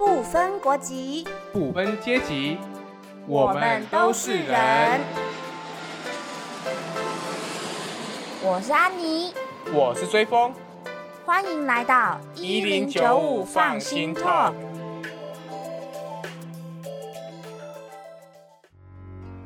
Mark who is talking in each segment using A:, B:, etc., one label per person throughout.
A: 不分国籍，
B: 不分阶级，
A: 我们都是人。我是安妮，
B: 我是追风，
A: 欢迎来到
B: 一零九五放心 talk。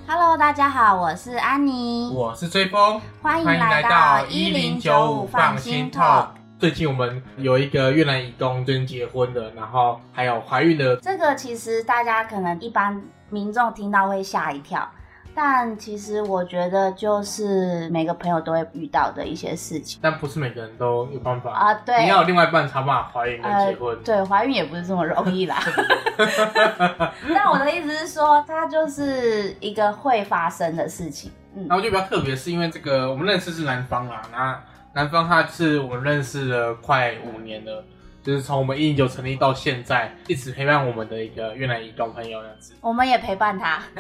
A: Hello，大家好，我是安妮，
B: 我是追风，
A: 欢迎来到一零九五放心 talk。
B: 最近我们有一个越南移工最近结婚的，然后还有怀孕的，
A: 这个其实大家可能一般民众听到会吓一跳，但其实我觉得就是每个朋友都会遇到的一些事情
B: 但不是每个人都有办法。
A: 啊。对，
B: 你要有另外一半才有办法怀孕跟结婚。
A: 对，怀孕也不是这么容易啦。但我的意思是说，它就是一个会发生的事情。嗯
B: 然后就比较特别，是因为这个我们认识是男方啦，那男方他是我们认识了快五年了，就是从我们一零九成立到现在，一直陪伴我们的一个越南移工朋友这样子。
A: 我们也陪伴他。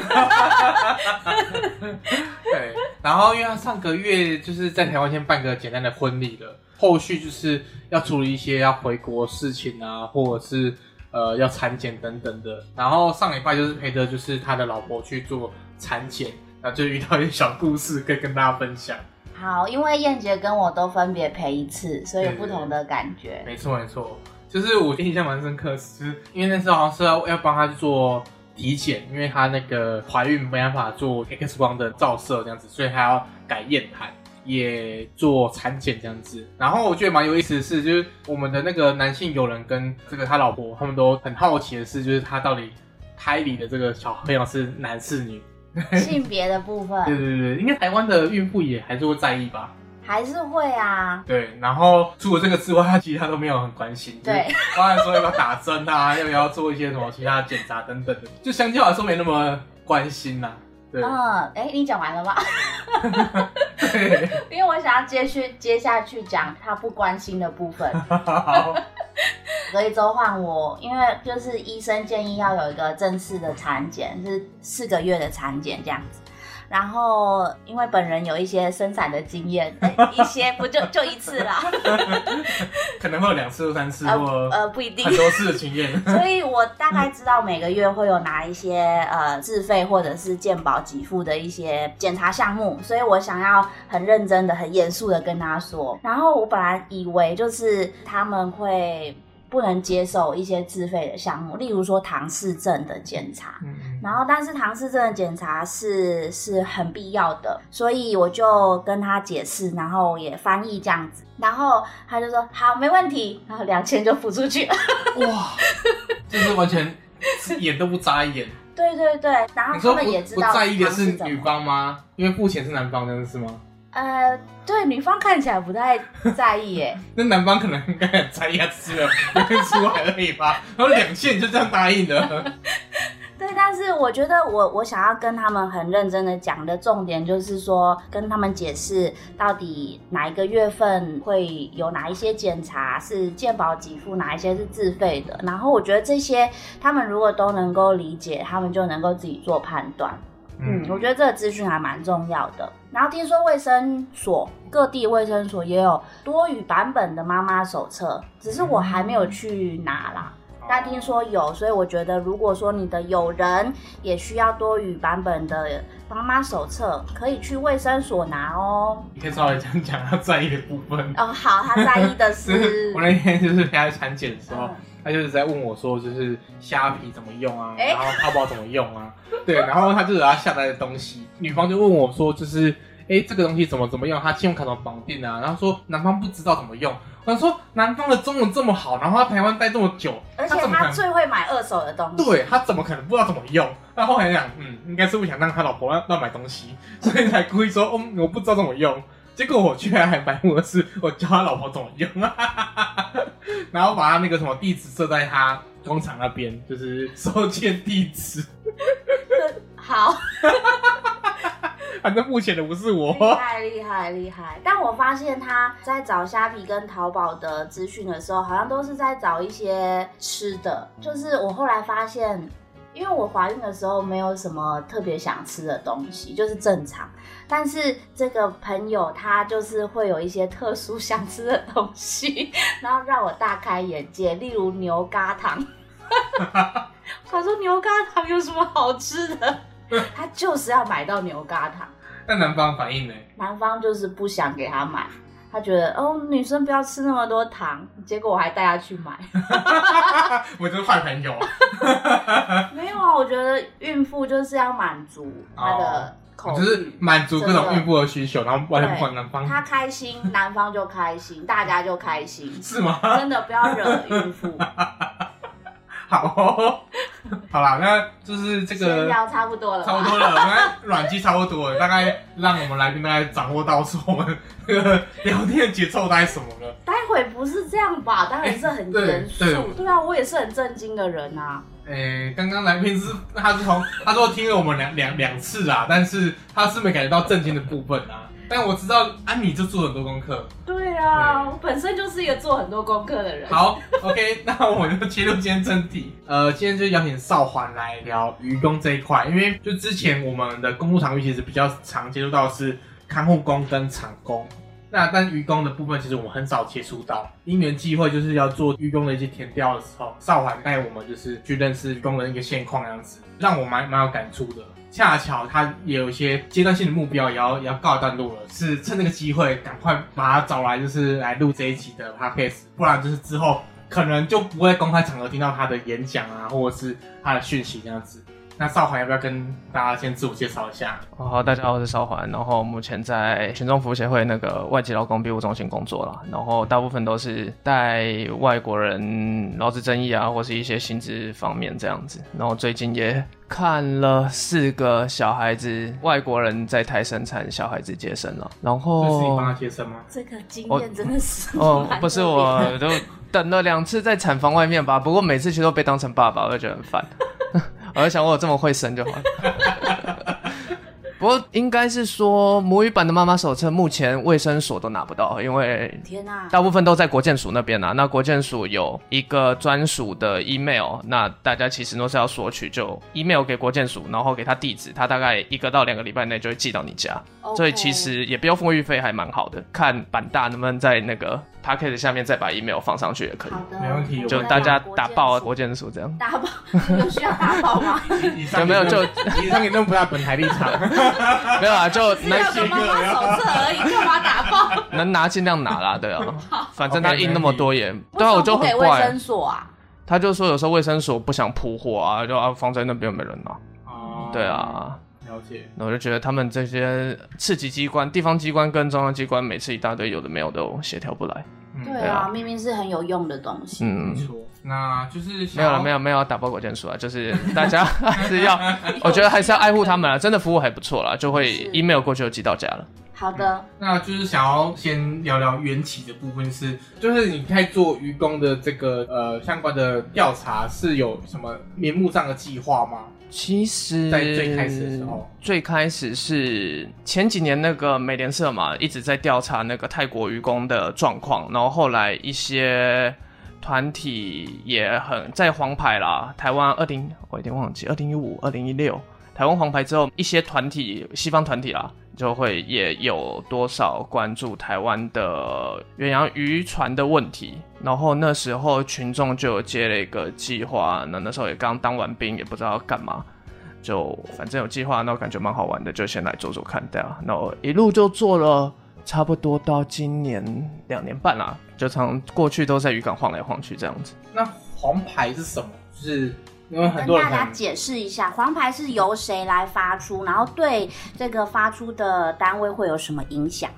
B: 对，然后因为他上个月就是在台湾先办个简单的婚礼了，后续就是要处理一些要回国事情啊，或者是呃要产检等等的。然后上礼拜就是陪着就是他的老婆去做产检，那就遇到一些小故事可以跟大家分享。
A: 好，因为燕杰跟我都分别陪一次，所以有不同的感觉。
B: 没错没错，就是我印象蛮深刻，是因为那时候好像是要要帮他去做体检，因为他那个怀孕没办法做 X 光的照射这样子，所以他要改验痰。也做产检这样子，然后我觉得蛮有意思的是，就是我们的那个男性友人跟这个他老婆，他们都很好奇的是，就是他到底胎里的这个小朋友是男是女？
A: 性别的部
B: 对
A: 分
B: 对对对，应该台湾的孕妇也还是会在意吧？
A: 还是会啊。
B: 对，然后除了这个之外，他其实他都没有很关心。就是
A: 对，
B: 包含说要不要打针啊，要不要做一些什么其他的检查等等的，就相较来说没那么关心呐、对，
A: 嗯，哎，你讲完了吗？
B: 对，
A: 因为我想要接续接下去讲他不关心的部分。
B: 好，
A: 隔一周换我，因为就是医生建议要有一个正式的产检，是四个月的产检这样子。然后因为本人有一些生产的经验，哎 一些不就就一次啦，
B: 可能会有两次或三次
A: 呃
B: 或
A: 呃不一定
B: 很。多次的经验。
A: 所以我大概知道每个月会有哪一些呃自费或者是健保给付的一些检查项目，所以我想要很认真的、很严肃的跟他说。然后我本来以为就是他们会不能接受一些自费的项目，例如说唐氏症的检查。
B: 嗯，
A: 然后，但是唐氏症的检查是是很必要的，所以我就跟他解释，然后也翻译这样子，然后他就说好，没问题，然后两千就付出去了。
B: 哇，就是完全眼都不眨一眼。
A: 对对对，然后他们也知道
B: 不在意的是女方吗？因为付钱是男方，真的是吗？
A: 呃，对，女方看起来不太在意耶。
B: 那男方可能应该很在意，他只是没有没出来而已吧。然后两线就这样答应了。
A: 对，但是我觉得我我想要跟他们很认真的讲的重点就是说，跟他们解释到底哪一个月份会有哪一些检查是健保给付，哪一些是自费的。然后我觉得这些他们如果都能够理解，他们就能够自己做判断。嗯，我觉得这个资讯还蛮重要的。然后听说卫生所各地卫生所也有多语版本的妈妈手册，只是我还没有去拿啦。但听说有，所以我觉得如果说你的友人也需要多语版本的妈妈手册，可以去卫生所拿哦。
B: 你可以稍微讲讲他在意的部分。
A: 哦，好，他在意的
B: 是
A: 是
B: 我，那天就是陪他产检的时候
A: 嗯，
B: 他就是在问我说，就是虾皮怎么用啊，
A: 哎
B: 然后淘宝怎么用啊，对，然后他就有他下单的东西，女方就问我说，就是哎这个东西怎么怎么用，他信用卡怎么绑定啊，然后说男方不知道怎么用，我想说男方的中文这么好，然后他台湾待这么久，
A: 而且
B: 他
A: 最会买二手的东西。
B: 对他怎么可能不知道怎么用？那后来想，嗯，应该是不想让他老婆乱乱买东西，所以才故意说，嗯，我不知道怎么用。结果我居然还白目的是，我教他老婆怎么用，然后把他那个什么地址设在他工厂那边，就是收件地址。
A: 好，
B: 反正目前的不是我。
A: 厉害厉害厉害！但我发现他在找虾皮跟淘宝的资讯的时候，好像都是在找一些吃的。就是我后来发现，因为我怀孕的时候没有什么特别想吃的东西，就是正常。但是这个朋友他就是会有一些特殊想吃的东西，然后让我大开眼界，例如牛轧糖。他说牛轧糖有什么好吃的？他就是要买到牛轧糖。
B: 那男方反应呢？
A: 男方就是不想给他买，他觉得哦女生不要吃那么多糖，结果我还带他去买。
B: 我就是坏朋友。
A: 没有啊，我觉得孕妇就是要满足她的口欲，
B: 就是满足各种孕妇的需求，然后完全不管男方。
A: 她开心，男方就开心，大家就开心。
B: 是吗？
A: 真的不要惹孕妇。
B: 好哦，好啦，那就是这个
A: 聊差不多了，
B: 差不多了，我们软机差不多了，大概让我们来宾大概掌握到说我们这个聊天节奏大概什么了。
A: 待会不是这样吧？当然是很严肃。
B: 对
A: 对啊，我也是很震惊的人啊。
B: 诶、刚刚来宾是他是从他说听了我们两两两次啊，但是他是没感觉到震惊的部分啊。但我知道安妮就做很多功课。
A: 对啊，
B: 对
A: 我本身就是一个做很多功课的人。
B: 好，OK，那我们就切入今天正题。呃，今天就邀请少环来聊愚公这一块，因为就之前我们的公务场域其实比较常接触到的是看护工跟厂工。那但愚公的部分，其实我们很少接触到。因缘际会，就是要做愚公的一些填调的时候，少环带我们就是去认识愚公的一个现况，这样子让我蛮蛮有感触的。恰巧他也有一些阶段性的目标，也要也要告一段落了，是趁这个机会赶快把他找来，就是来录这一集的 podcast，不然就是之后可能就不会公开场合听到他的演讲啊，或者是他的讯息这样子。那少环要不要跟大家先自我介绍一下？
C: 哦好，大家好，我是少环，然后目前在群众服务协会那个外籍劳工庇护中心工作啦，然后大部分都是带外国人劳资争议啊，或是一些薪资方面这样子。然后最近也看了四个小孩子，外国人在台生产，小孩子接生了，然后
B: 这是你帮他接生吗？
A: 这个经验真的是
C: 哦，不是我，都等了两次在产房外面吧，不过每次去都被当成爸爸，我就觉得很烦。我就想我有这么会生就好了。不过应该是说母语版的妈妈手册目前卫生所都拿不到，因为
A: 天哪、
C: 大部分都在国建署那边啊。那国建署有一个专属的 email，那大家其实都是要索取，就 email 给国建署，然后给他地址，他大概一个到两个礼拜内就会寄到你家。所以其实也不用付运费，还蛮好的。看板大能不能在那个 p a c k e t 下面再把 email 放上去也可以
A: 好，的，
B: 没问题
C: 就大家打爆
A: 署
C: 国建署这样。
A: 打爆，有需要打爆吗？
C: 有没有
B: 言论以上言论不代本台立场。
C: 没有啊，就
A: 只有
C: 能
A: 个手册而已，干嘛打爆？
C: 能拿尽量拿啦，对啊，反正他印那么多也，对啊，我就很怪
A: 生，所啊。
C: 他就说有时候卫生所不想铺货啊，就啊放在那边没人拿，
B: 哦
C: 对，啊，
B: 了解。
C: 那我就觉得他们这些次级机关、地方机关跟中央机关每次一大堆有的没有都协调不来，
B: 嗯，
A: 对啊，明明是很有用的东西。
B: 没
C: 嗯。
B: 错。那就是
C: 没有了，没
B: 有。
C: 有没有打包国建署啊，就是大家 还是要，我觉得还是要爱护他们啊，真的服务还不错啦，就会 email 过去就寄到家了。
A: 好的，
B: 那就是想要先聊聊缘起的部分是，就是你在做愚公的这个呃相关的调查是有什么名目上的计划吗？
C: 其实
B: 在最开始的时候，
C: 最开始是前几年那个美联社嘛，一直在调查那个泰国渔工的状况，然后后来一些团体也很在黄牌啦，台湾二零我有点忘记，二零一五、二零一六台湾黄牌之后，一些团体西方团体啦。就会也有多少关注台湾的远洋渔船的问题，然后那时候群众就有接了一个计划，那那时候也刚当完兵，也不知道要干嘛，就反正有计划，那我感觉蛮好玩的，就先来做做看，对啊。那我一路就做了差不多到今年两年半啦，就常过去都在渔港晃来晃去这样子。
B: 那黄牌是什么？就是因为很
A: 跟大家解释一下，黄牌是由谁来发出，然后对这个发出的单位会有什么影响？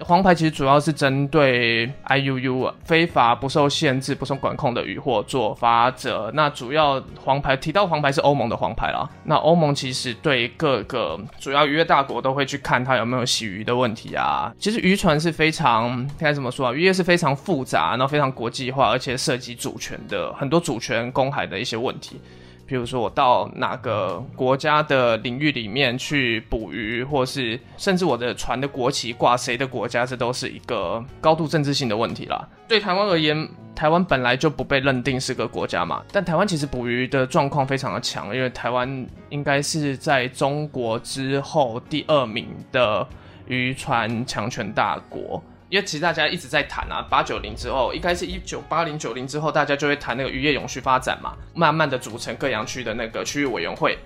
C: 黄牌其实主要是针对 IUU 非法不受限制、不受管控的渔获做法则。那主要黄牌提到黄牌是欧盟的黄牌啦。那欧盟其实对各个主要渔业大国都会去看它有没有洗鱼的问题啊。其实渔船是非常该怎么说啊？渔业是非常复杂，然后非常国际化，而且涉及主权的很多主权公海的一些问题。比如说我到哪个国家的领域里面去捕鱼，或是甚至我的船的国旗挂谁的国家，这都是一个高度政治性的问题啦。对台湾而言，台湾本来就不被认定是个国家嘛，但台湾其实捕鱼的状况非常的强，因为台湾应该是在中国之后第二名的渔船强权大国。因为其实大家一直在谈啊，八九零之后，应该是一九八零九零之后，大家就会谈那个渔业永续发展嘛，慢慢的组成各洋区的那个区域委员会。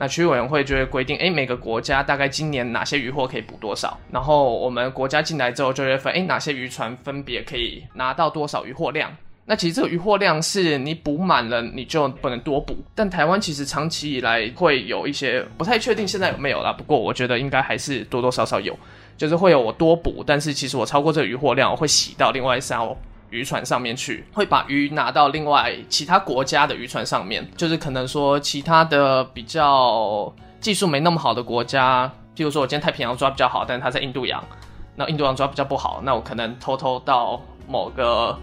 C: 那区域委员会就会规定，哎，每个国家大概今年哪些渔获可以捕多少，然后我们国家进来之后就会分，哎，哪些渔船分别可以拿到多少渔获量。那其实这个渔获量是你补满了你就不能多补，但台湾其实长期以来会有一些不太确定现在有没有啦，不过我觉得应该还是多多少少有，就是会有我多捕，但是其实我超过这个渔获量，我会洗到另外一艘渔船上面去，会把鱼拿到另外其他国家的渔船上面，就是可能说其他的比较技术没那么好的国家，譬如说我今天太平洋抓比较好，但是他在印度洋，那印度洋抓比较不好，那我可能偷偷到某个。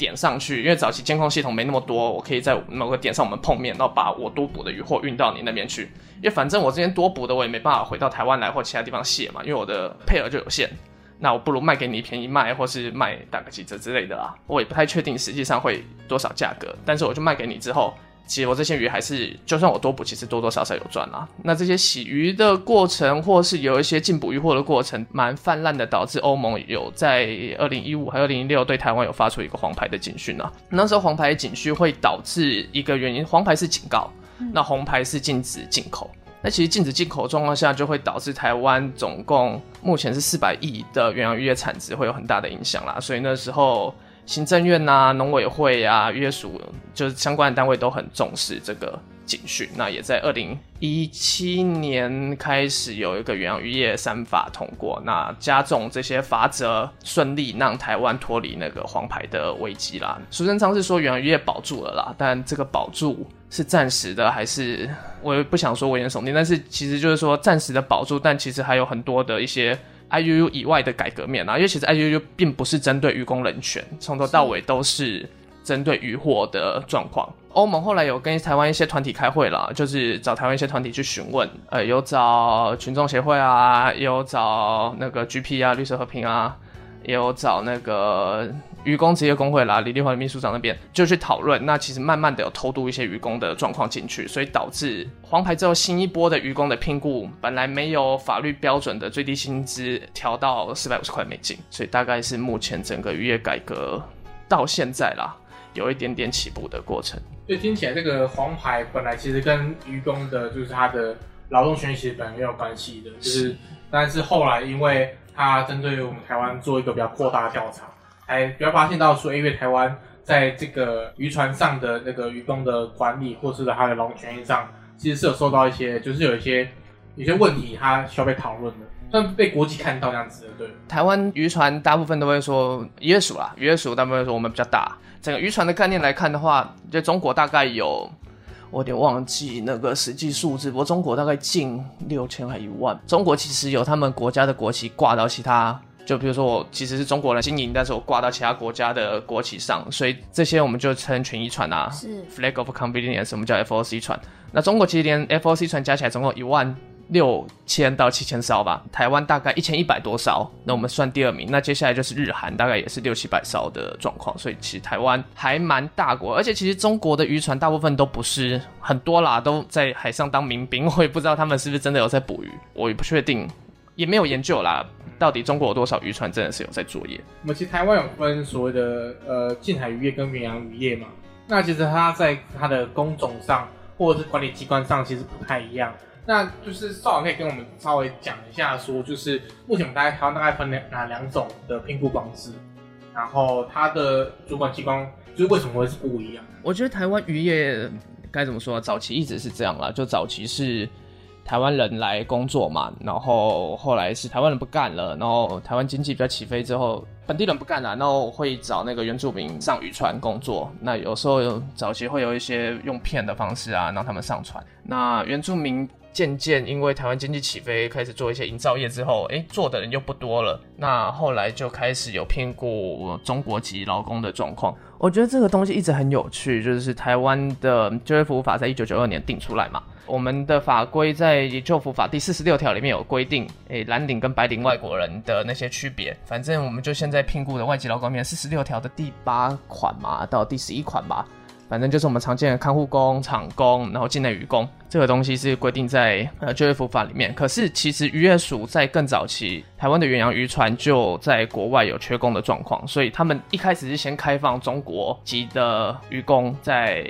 C: 点上去，因为早期监控系统没那么多，我可以在某个点上我们碰面，然后把我多补的鱼货运到你那边去。因为反正我这边多补的，我也没办法回到台湾来或其他地方卸嘛，因为我的配额就有限。那我不如卖给你便宜卖，或是卖打个几折之类的啦。我也不太确定实际上会多少价格，但是我就卖给你之后。其实我这些鱼还是，就算我多捕，其实多多少少有赚啦。那这些洗鱼的过程，或是有一些进捕鱼货的过程，蛮泛滥的，导致欧盟有在二零一五还有二零一六对台湾有发出一个黄牌的警讯啊。那时候黄牌警讯会导致一个原因，黄牌是警告，那红牌是禁止进口。那其实禁止进口状况下，就会导致台湾总共目前是四百亿的远洋渔业产值会有很大的影响啦。所以那时候。行政院呐、农委会啊、约署，就是相关的单位都很重视这个警讯。那也在二零一七年开始有一个远洋渔业三法通过，那加重这些罚则，顺利让台湾脱离那个黄牌的危机啦。苏贞昌是说远洋渔业保住了啦，但这个保住是暂时的，还是我也不想说危言耸听，但是其实就是说暂时的保住，但其实还有很多的一些。I U U 以外的改革面啊，因为其实 I U U 并不是针对渔工人权，从头到尾都是针对渔获的状况。欧盟后来有跟台湾一些团体开会了，就是找台湾一些团体去询问，呃，有找群众协会啊，有找那个 G P 啊，绿色和平啊，也有找那个。渔工职业工会啦，李立华秘书长那边就去讨论，那其实慢慢的有偷渡一些渔工的状况进去，所以导致黄牌之后新一波的渔工的聘雇，本来没有法律标准的最低薪资调到四百五十块美金，所以大概是目前整个渔业改革到现在啦，有一点点起步的过程。
B: 所以听起来这个黄牌本来其实跟渔工的就是他的劳动权益其实本来没有关系的，就是但是后来因为他针对我们台湾做一个比较扩大的调查。还比较发现到说，因为台湾在这个渔船上的那个渔工的管理，或是他的劳动权益上，其实是有受到一些，就是有一些有些问题，它需要被讨论的，算被国际看到这样子的。对，
C: 台湾渔船大部分都会说渔业署啦，渔业署大部分说我们比较大。整个渔船的概念来看的话，就中国大概有，我有点忘记那个实际数字，不过中国大概近六千还一万。中国其实有他们国家的国旗挂到其他。就比如说我其实是中国人经营，但是我挂到其他国家的国旗上，所以这些我们就称权益船啊，
A: 是
C: Flag of Convenience，我们叫 FOC 船。那中国其实连 FOC 船加起来总共一万六千到七千艘吧，台湾大概一千一百多艘，那我们算第二名。那接下来就是日韩，大概也是六七百艘的状况，所以其实台湾还蛮大国，而且其实中国的渔船大部分都不是很多啦，都在海上当民兵，我也不知道他们是不是真的有在捕鱼，我也不确定，也没有研究啦。到底中国有多少渔船真的是有在作业？
B: 我们其实台湾有分所谓的呃近海渔业跟远洋渔业嘛。那其实它在它的工种上或者是管理机关上其实不太一样。那就是邵总可以跟我们稍微讲一下，说就是目前我们大概台湾大概分两哪两种的评估方式，然后它的主管机关就是为什么会是不一样？
C: 我觉得台湾渔业该怎么说？早期一直是这样啦，就早期是。台湾人来工作嘛，然后后来是台湾人不干了，然后台湾经济比较起飞之后，本地人不干了，然后会找那个原住民上渔船工作。那有时候早期会有一些用骗的方式啊，让他们上船。那原住民渐渐因为台湾经济起飞，开始做一些营造业之后，哎，做的人又不多了。那后来就开始有骗过中国籍劳工的状况。我觉得这个东西一直很有趣，就是台湾的就业服务法在一九九二年定出来嘛。我们的法规在《就服法》第四十六条里面有规定，诶，蓝领跟白领外国人的那些区别。反正我们就现在聘雇的外籍劳工面四十六条的第八款嘛，到第十一款吧，反正就是我们常见的看护工、厂工，然后境内渔工，这个东西是规定在呃就业服法里面。可是其实渔业署在更早期，台湾的远洋渔船就在国外有缺工的状况，所以他们一开始是先开放中国籍的渔工在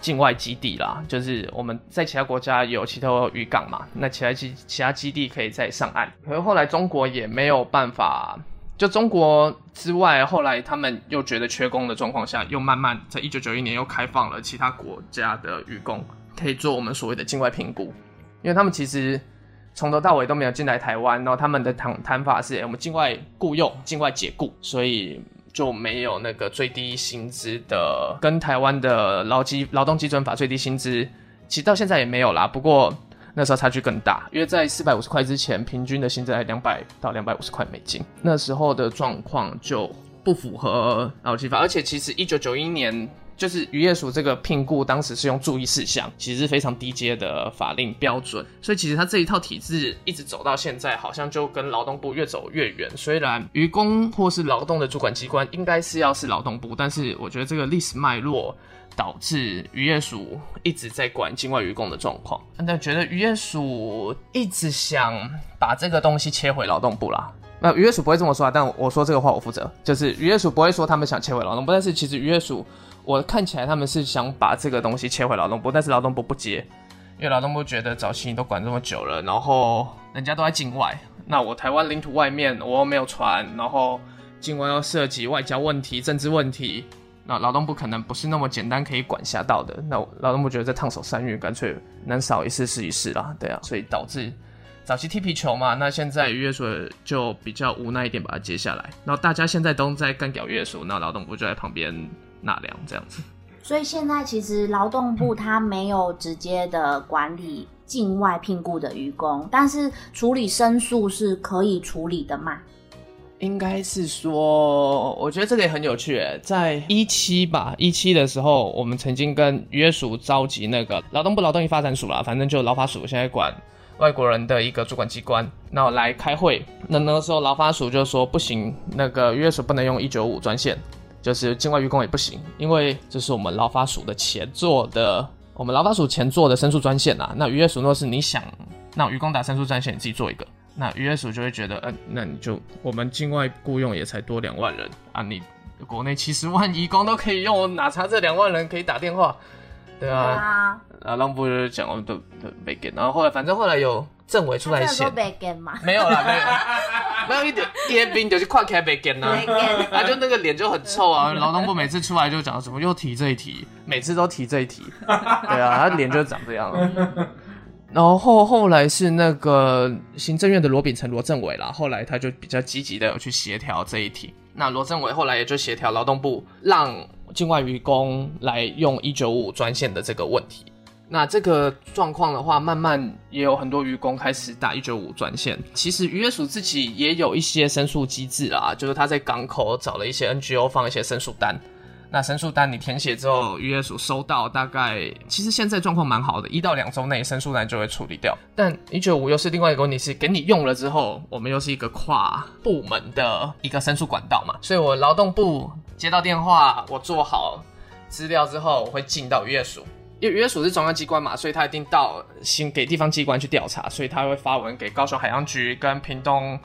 C: 境外基地啦，就是我们在其他国家有其他渔港嘛，那其他基其他基地可以再上岸。可是后来中国也没有办法。就中国之外，后来他们又觉得缺工的状况下，又慢慢在一九九一年又开放了其他国家的渔工可以做我们所谓的境外评估，因为他们其实从头到尾都没有进来台湾，然后他们的谈谈法是，我们境外雇佣、境外解雇，所以就没有那个最低薪资的，跟台湾的劳基劳动基准法最低薪资，其实到现在也没有啦。不过。那时候差距更大，因为在四百五十块之前，平均的薪资在两百到两百五十块美金。那时候的状况就不符合劳基法，而且其实一九九一年就是渔业署这个聘雇，当时是用注意事项，其实是非常低阶的法令标准。所以其实它这一套体制一直走到现在，好像就跟劳动部越走越远。虽然渔工或是劳动的主管机关应该是要是劳动部，但是我觉得这个历史脉络。导致渔业署一直在管境外渔工的状况，那觉得渔业署一直想把这个东西切回劳动部啦。那渔业署不会这么说啊，但我说这个话我负责，就是渔业署不会说他们想切回劳动部，但是其实渔业署我看起来他们是想把这个东西切回劳动部，但是劳动部不接，因为劳动部觉得早期你都管这么久了，然后人家都在境外，那我台湾领土外面我又没有船，然后境外要涉及外交问题、政治问题。那劳动部可能不是那么简单可以管辖到的，那劳动部觉得在烫手山芋，干脆能少一次是一次啦，对啊，所以导致早期踢皮球嘛，那现在渔业署就比较无奈一点把它接下来，然后大家现在都在干屌渔业署，那劳动部就在旁边纳凉这样子。
A: 所以现在其实劳动部它没有直接的管理境外聘雇的渔工，但是处理申诉是可以处理的嘛？
C: 应该是说，我觉得这个也很有趣。在一期吧，一期的时候，我们曾经跟渔业署召集那个劳动部劳动力发展署啦，反正就劳法署现在管外国人的一个主管机关，那来开会。那那个时候劳法署就说不行，那个渔业署不能用一九五专线，就是境外渔工也不行，因为这是我们劳法署的前做的，我们劳法署前做的申诉专线啊。那渔业署若是你想让渔工打申诉专线，你自己做一个。那渔业署就会觉得，嗯，那你就我们境外雇佣也才多两万人啊，你国内七十万移工都可以用，我哪差这两万人可以打电话？对啊，啊，浪部就讲我们都都没给，然后后来反正后来有政委出来写，
A: 没
C: 有啦，没有，没有一点点兵就是快开没给呢，啊，就那个脸就很臭啊，劳动部每次出来就讲什么又提这一题，每次都提这一题，对啊，他脸就长这样。然后后后来是那个行政院的罗秉成罗政委啦，后来他就比较积极的有去协调这一题。那罗政委后来也就协调劳动部让境外渔工来用一九五专线的这个问题。那这个状况的话，慢慢也有很多渔工开始打一九五专线。其实渔业署自己也有一些申诉机制啦，就是他在港口找了一些 NGO 放一些申诉单。那申诉单你填写之后，渔业署收到，大概其实现在状况蛮好的，一到两周内申诉单就会处理掉。但一九五又是另外一个问题，是给你用了之后，我们又是一个跨部门的一个申诉管道嘛，所以我劳动部接到电话，我做好资料之后，我会进到渔业署，因为渔署是中央机关嘛，所以他一定到新给地方机关去调查，所以他会发文给高雄海洋局跟屏东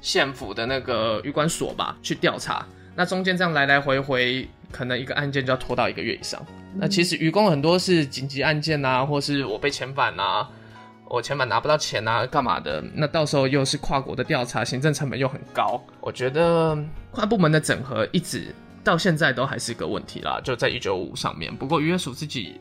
C: 县府的那个渔管所吧去调查。那中间这样来来回回。可能一个案件就要拖到一个月以上。那其实渔工很多是紧急案件呐，或是我被遣返呐，我遣返拿不到钱呐，干嘛的？那到时候又是跨国的调查，行政成本又很高。我觉得跨部门的整合一直到现在都还是个问题啦，就在一九五上面。不过渔业署自己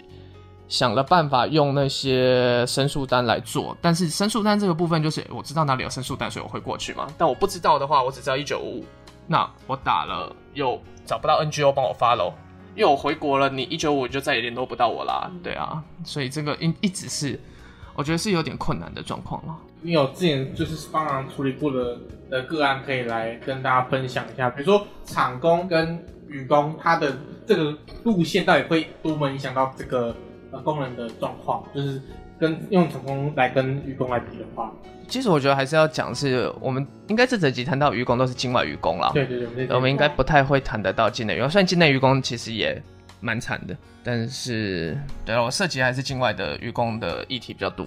C: 想了办法用那些申诉单来做，但是申诉单这个部分就是我知道哪里有申诉单，所以我会过去嘛。但我不知道的话，我只知道一九五。那我打了又找不到 NGO 帮我发喽，因为我回国了，你一九五就再也联络不到我啦。对啊，所以这个一一直是我觉得是有点困难的状况了。
B: 你有之前就是帮忙处理过的的个案，可以来跟大家分享一下，比如说厂工跟雨工，他的这个路线到底会多么影响到这个呃工人的状况，就是跟用厂工来跟雨工来比的话。
C: 其实我觉得还是要讲，是我们应该这整集谈到渔工都是境外渔工啦。
B: 对对对，
C: 我们应该不太会谈得到境内渔工。虽然境内渔工其实也蛮惨的。但是，对了，我涉及还是境外的渔工的议题比较多。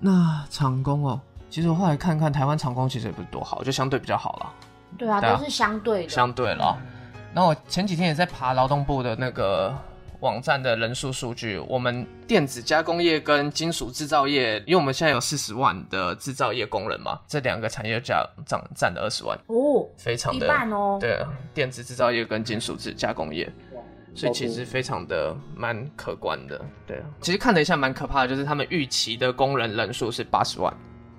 C: 那长工哦，其实我后来看看台湾长工其实也不是多好，就相对比较好了。
A: 对啊，
C: 对啊
A: 都是相对的。
C: 相对了。那我前几天也在爬劳动部的那个网站的人数数据，我们电子加工业跟金属制造业，因为我们现在有四十万的制造业工人嘛，这两个产业占占占了二十万，
A: 哦，
C: 非常的
A: 半哦。
C: 对啊，电子制造业跟金属制加工业。所以其实非常的蛮可观的，对啊。其实看了一下蛮可怕的，就是他们预期的工人人数是八十万，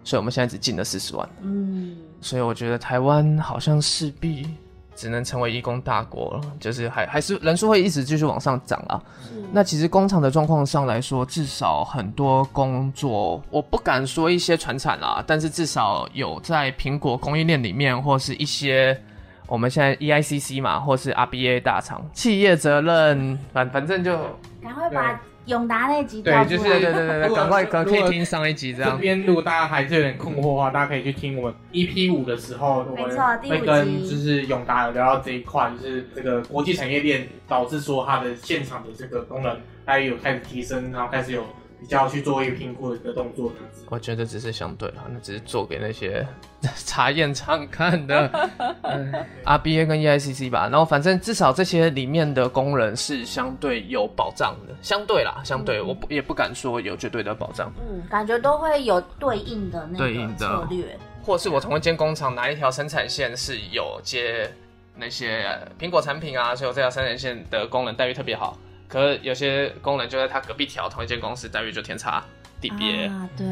C: 所以我们现在只进了四十万。
A: 嗯，
C: 所以我觉得台湾好像势必只能成为义工大国了，就是还还是人数会一直继续往上涨啊。
A: 是
C: 那其实工厂的状况上来说，至少很多工作，我不敢说一些传产啦，但是至少有在苹果供应链里面，或是一些我们现在 E EICC 嘛，或是 RBA 大厂，企业责任，反反正就
A: 赶快把永达那集
B: 对就是。
C: 对对对对，
B: 如果
C: 赶快可可以听上一集这样这。
B: 边如果大家还是有点困惑的话，大家可以去听我们 EP 五的时候，我
A: 没错
B: 们会跟就是永达有聊到这一块，就是这个国际产业链导致说它的现场的这个功能，它也有开始提升，然后开始有比较去做一个评估的一个动作这样子。
C: 我觉得只是相对啦，那只是做给那些 查验厂看的。嗯，RBA 跟 EICC 吧，然后反正至少这些里面的工人是相对有保障的，相对啦，相对，我不也不敢说有绝对的保障，
A: 嗯，感觉都会有对应的那个
C: 对应的
A: 策略。
C: 或是我同一间工厂哪一条生产线是有接那些呃苹果产品啊，所以我这条生产线的工人待遇特别好。可是有些工人就在他隔壁调同一间公司，待遇就天差地别。
A: 啊，对，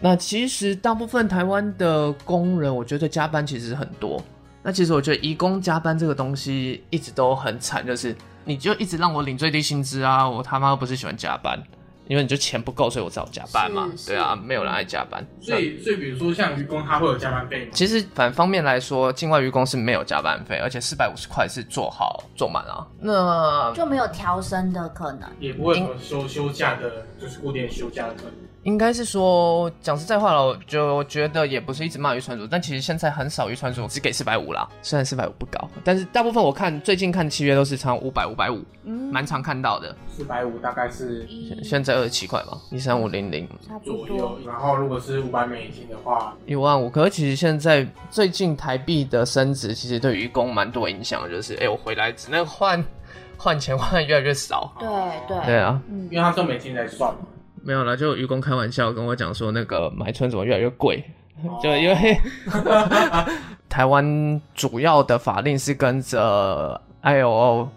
C: 那其实大部分台湾的工人，我觉得加班其实很多。那其实我觉得移工加班这个东西一直都很惨，就是你就一直让我领最低薪资啊，我他妈不是喜欢加班，因为你就钱不够，所以我只好加班嘛。对啊，没有人爱加班。
B: 所以，所以比如说像愚公，他会有加班费吗？
C: 其实反方面来说，境外愚公是没有加班费，而且四百五十块是做好做满啊。那
A: 就没有调升的可能。
B: 也不会有休休假的，就是固定休假的可能。
C: 应该是说，讲实在话了，我就觉得也不是一直骂渔船主，但其实现在很少渔船主只给四百五啦。虽然四百五不高，但是大部分我看最近看契约都是常五百、五百五，
A: 嗯，
C: 蛮常看到的。
B: 四百五大概是
A: 一
C: 现在二十七块吧，一三五零零
A: 差不多
B: 左右，。然后如果是五百美金的话，
C: 一万五。可是其实现在最近台币的升值，其实对渔工蛮多影响，就是哎、我回来只能换换钱换的越来越少。
A: 对对。
C: 对啊，
A: 嗯。
B: 因为他是用美金来算嘛。
C: 没有了，就愚公开玩笑跟我讲说，那个买春怎么越来越贵，
B: 哦。
C: 就因为 台湾主要的法令是跟着 ILO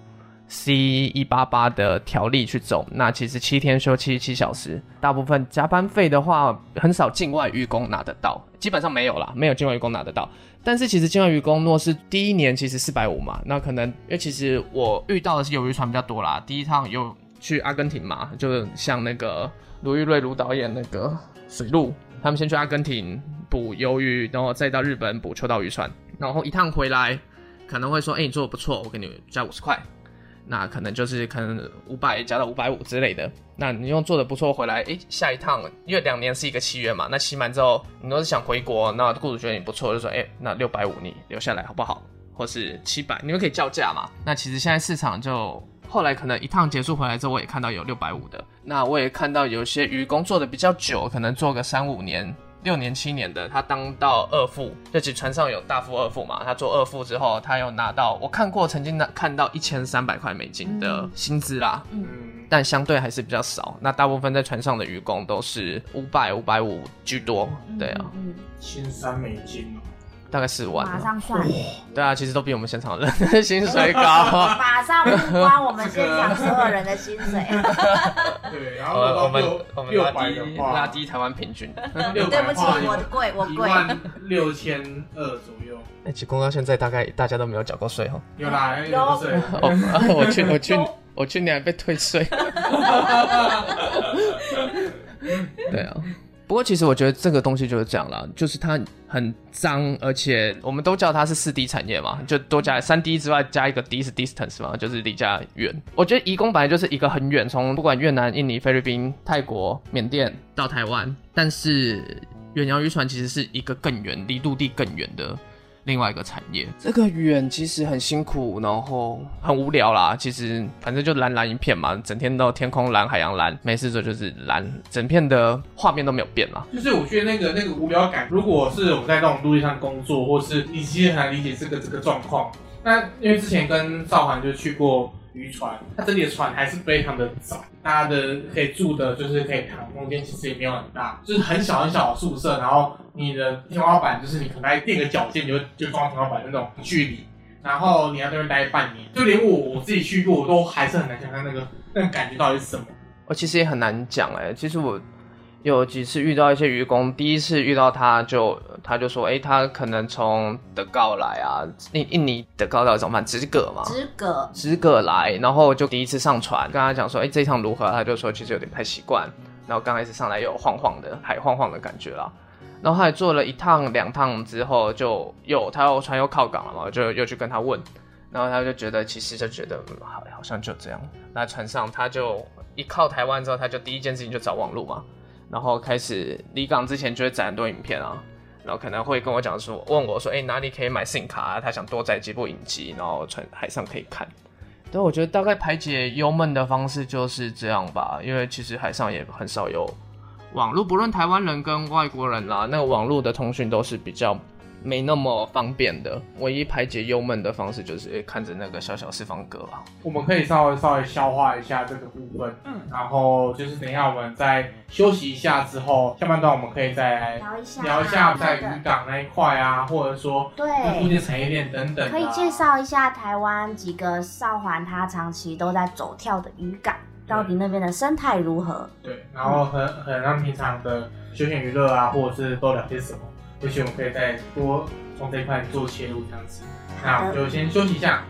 C: C 一八八的条例去走，那其实七天休七七小时，大部分加班费的话，很少境外渔工拿得到，基本上没有啦，没有境外渔工拿得到。但是其实境外渔工若是第一年其实四百五嘛，那可能因为其实我遇到的是有渔船比较多啦，第一趟有去阿根廷嘛，就是像那个卢玉瑞卢导演那个水路，他们先去阿根廷捕鱿鱼，然后再到日本捕秋刀渔船，然后一趟回来可能会说，哎、你做的不错，我给你加五十块。那可能就是可能五百加到五百五之类的。那你用做的不错回来，诶，下一趟因为两年是一个契约嘛，那期满之后你都是想回国，那雇主觉得你不错，就说，诶，那六百五你留下来好不好？或是七百，你们可以叫价嘛。那其实现在市场就后来可能一趟结束回来之后，我也看到有六百五的，那我也看到有些渔工做的比较久，可能做个三五年。六年七年的，他当到二副，就其实船上有大副、二副嘛。他做二副之后，他又拿到，我看过，曾经拿看到一千三百块美金的薪资啦。
B: 嗯，
C: 但相对还是比较少。那大部分在船上的渔工都是五百、五百五居多，对啊，
A: 嗯，
B: 千三美金哦。
C: 大概四万
A: 马
C: 啊。
A: 上算，
C: 对啊，其实都比我们现场人的 薪水高。
A: 马上不关我们现场所有人的薪水。
B: 对，然后
C: 呃，我们
B: 六
C: 我们拉低拉低台湾平均。
B: 六
A: 对不起，我贵，我贵。
B: 一万六千二左右。
C: 哎，其实公到现在大概大家都没有缴过税哦。
B: 有啦，
A: 有
B: 税？
C: 哦，我去我去我去年还被退税。对啊。不过其实我觉得这个东西就是这样啦，就是它很脏，而且我们都叫它是四 D 产业嘛，就多加三 D 之外加一个 D 是 distance 嘛，就是离家远。我觉得移工本来就是一个很远，从不管越南、印尼、菲律宾、泰国、缅甸到台湾，但是远洋渔船其实是一个更远、离陆地更远的另外一个产业。这个远其实很辛苦，然后很无聊啦。其实反正就蓝蓝一片嘛，整天都天空蓝、海洋蓝，没事做就是蓝，整片的画面都没有变啦。
B: 就是我觉得那个那个无聊感，如果是我们在那种陆地上工作，或是你其实很难理解这个这个状况。那因为之前跟赵涵就去过渔船，它整体的船还是非常的窄，大家的可以住的就是可以躺空间，其实也没有很大，就是很小很小的宿舍，然后你的天花板就是你可能还垫个脚尖你就就装天花板那种距离，然后你要在那边待半年，就连我我自己去过，我都还是很难想象那个那个感觉到底是什么。
C: 我其实也很难讲哎，其实我。有几次遇到一些渔工，第一次遇到他就他就说，哎，他可能从德高来啊，印印尼德高到怎么办？直葛嘛，
A: 直葛，
C: 直葛来，然后就第一次上船，跟他讲说，哎，这一趟如何？他就说其实有点不太习惯，然后刚开始上来有晃晃的，海晃晃的感觉啦。然后他还做了一趟两趟之后，就又他又船又靠港了嘛，就又去跟他问，然后他就觉得其实就觉得好好像就这样。那船上他就一靠台湾之后，他就第一件事情就找网路嘛。然后开始离港之前就会载很多影片啊，然后可能会跟我讲说，问我说，哎，哪里可以买 SIM 卡啊？他想多载几部影集，然后船海上可以看。但，我觉得大概排解忧闷的方式就是这样吧，因为其实海上也很少有网络，不论台湾人跟外国人啦，那个网络的通讯都是比较。没那么方便的，唯一排解忧闷的方式就是看着那个小小四方格啊。
B: 我们可以稍微稍微消化一下这个部分，嗯，然后就是等一下我们再休息一下之后，下半段我们可以再
A: 聊一下
B: 聊一下在渔港那一块啊，或者说
A: 对
B: 附近产业链等等，
A: 可以介绍一下台湾几个少环它长期都在走跳的渔港，到底那边的生态如何？
B: 对，然后很很让平常的休闲娱乐啊，或者是都聊些什么。也许我们可以再多从这一块做切入，这样子。那我们就先休息一下。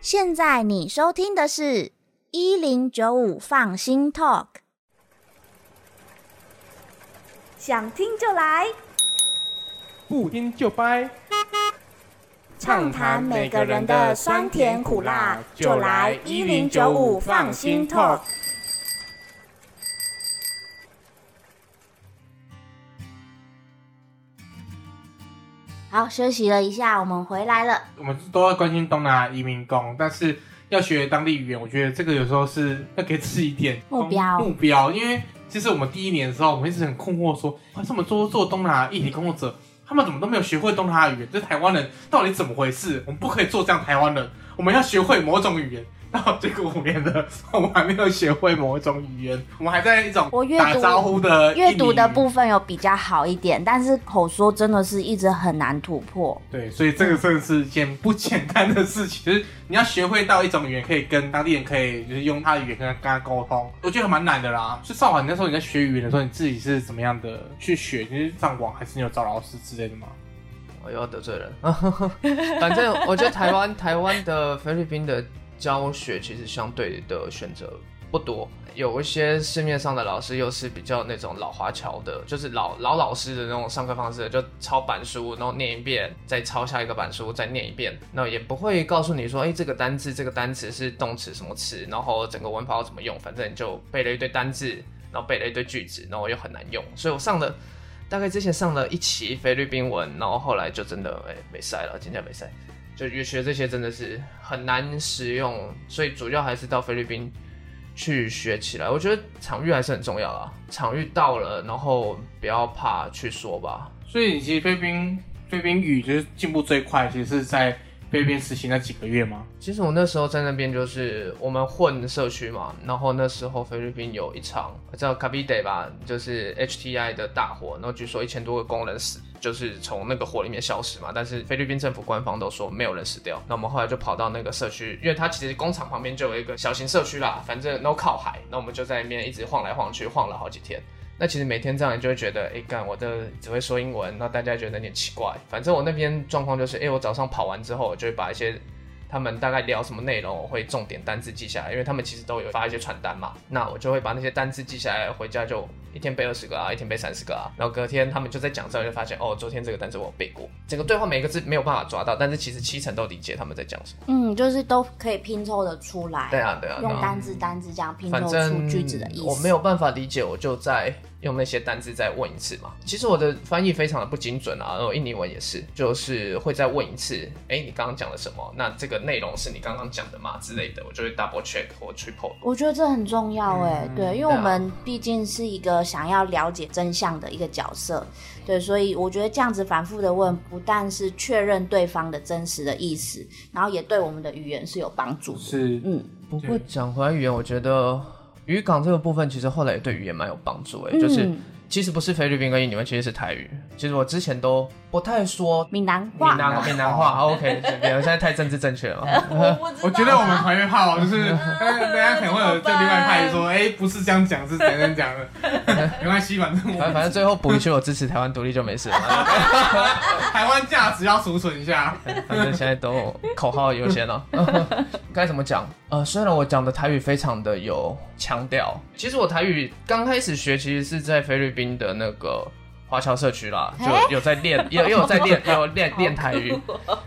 A: 现在你收听的是一零九五放心 Talk，想听就来，
B: 不听就掰，
A: 畅谈每个人的酸甜苦辣，就来一零九五放心 Talk。好，休息了一下，我们回来了。
B: 我们都要关心东南亚移民工，但是要学当地语言，我觉得这个有时候是要给自己一点
A: 目标。
B: 目标，因为其实我们第一年的时候，我们一直很困惑，说为什么做做东南亚一体工作者，他们怎么都没有学会东南亚语言？这台湾人到底怎么回事？我们不可以做这样台湾人，我们要学会某种语言。到这个五年的，我们还没有学会某一种语言，我们还在一种打招呼的
A: 阅读的部分有比较好一点，但是口说真的是一直很难突破。
B: 对，所以这个真的是一件不简单的事情，就是你要学会到一种语言，可以跟当地人可以就是用他的语言跟他跟他沟通，我觉得蛮难的啦。就少华，你那时候你在学语言的时候，你自己是怎么样的去学？你是上网还是你有找老师之类的吗？
C: 我又要得罪人，反正我觉得台湾台湾的菲律宾的。教学其实相对的选择不多，有一些市面上的老师又是比较那种老华侨的，就是老老老师的那种上课方式，就抄板书，然后念一遍，再抄下一个板书，再念一遍，那也不会告诉你说，哎，这个单字这个单词是动词什么词，然后整个文法要怎么用，反正你就背了一堆单字，然后背了一堆句子，然后又很难用，所以我上了大概之前上了一期菲律宾文，然后后来就真的哎没赛了，今天没赛。就越学这些真的是很难使用，所以主要还是到菲律宾去学起来。我觉得场域还是很重要啊，场域到了，然后不要怕去说吧。
B: 所以其实菲律宾菲律宾语就是进步最快，其实是在。菲律宾实习那几个月吗？
C: 其实我那时候在那边就是我们混社区嘛，然后那时候菲律宾有一场叫卡比 day 吧，就是 HTI 的大火，然后据说一千多个工人死，就是从那个火里面消失嘛。但是菲律宾政府官方都说没有人死掉。那我们后来就跑到那个社区，因为它其实工厂旁边就有一个小型社区啦，反正 no 靠海，那我们就在那边一直晃来晃去，晃了好几天。那其实每天这样，你就会觉得，哎，干我的只会说英文，那大家觉得有点奇怪。反正我那边状况就是，哎，我早上跑完之后，我就会把一些。他们大概聊什么内容，我会重点单字记下来，因为他们其实都有发一些传单嘛。那我就会把那些单字记下来，回家就一天背二十个啊，一天背三十个啊。然后隔天他们就在讲之后就发现，哦，昨天这个单词我背过。整个对话每一个字没有办法抓到，但是其实七成都理解他们在讲什么。
A: 嗯，就是都可以拼凑的出来。
C: 对啊，对啊。
A: 用单字单字这样拼凑出句子的意思。
C: 我没有办法理解，我就在用那些单字再问一次嘛。其实我的翻译非常的不精准啊，然后印尼文也是，就是会再问一次，哎，你刚刚讲了什么？那这个内容是你刚刚讲的吗？之类的，我就会 double check 或 triple。
A: 我觉得这很重要哎，
B: 嗯
A: 对，因为我们毕竟是一个想要了解真相的一个角色，对，所以我觉得这样子反复的问，不但是确认对方的真实的意思，然后也对我们的语言是有帮助的。
B: 是
A: 嗯，
C: 不过讲回来语言，我觉得渔港这个部分其实后来也对语言蛮有帮助诶，就是
A: 嗯
C: 其实不是菲律宾跟印尼文，其实是台语。其实我之前都不太说
A: 闽南话，
C: 闽南闽南话好，OK，我现在太政治正确了嘛。
B: 我觉得我们团约炮就是，大家可能会有这另外派说，哎，不是这样讲，是怎样讲的，没关系，反正我
C: 反反正最后补一句，我支持台湾独立就没事了。
B: 台湾价值要储存一下。
C: 反正现在都口号优先了。该怎么讲？呃，虽然我讲的台语非常的有腔调，其实我台语刚开始学，其实是在菲律宾的那个。华侨社区啦，就有在练，也也有在练，有练练台语。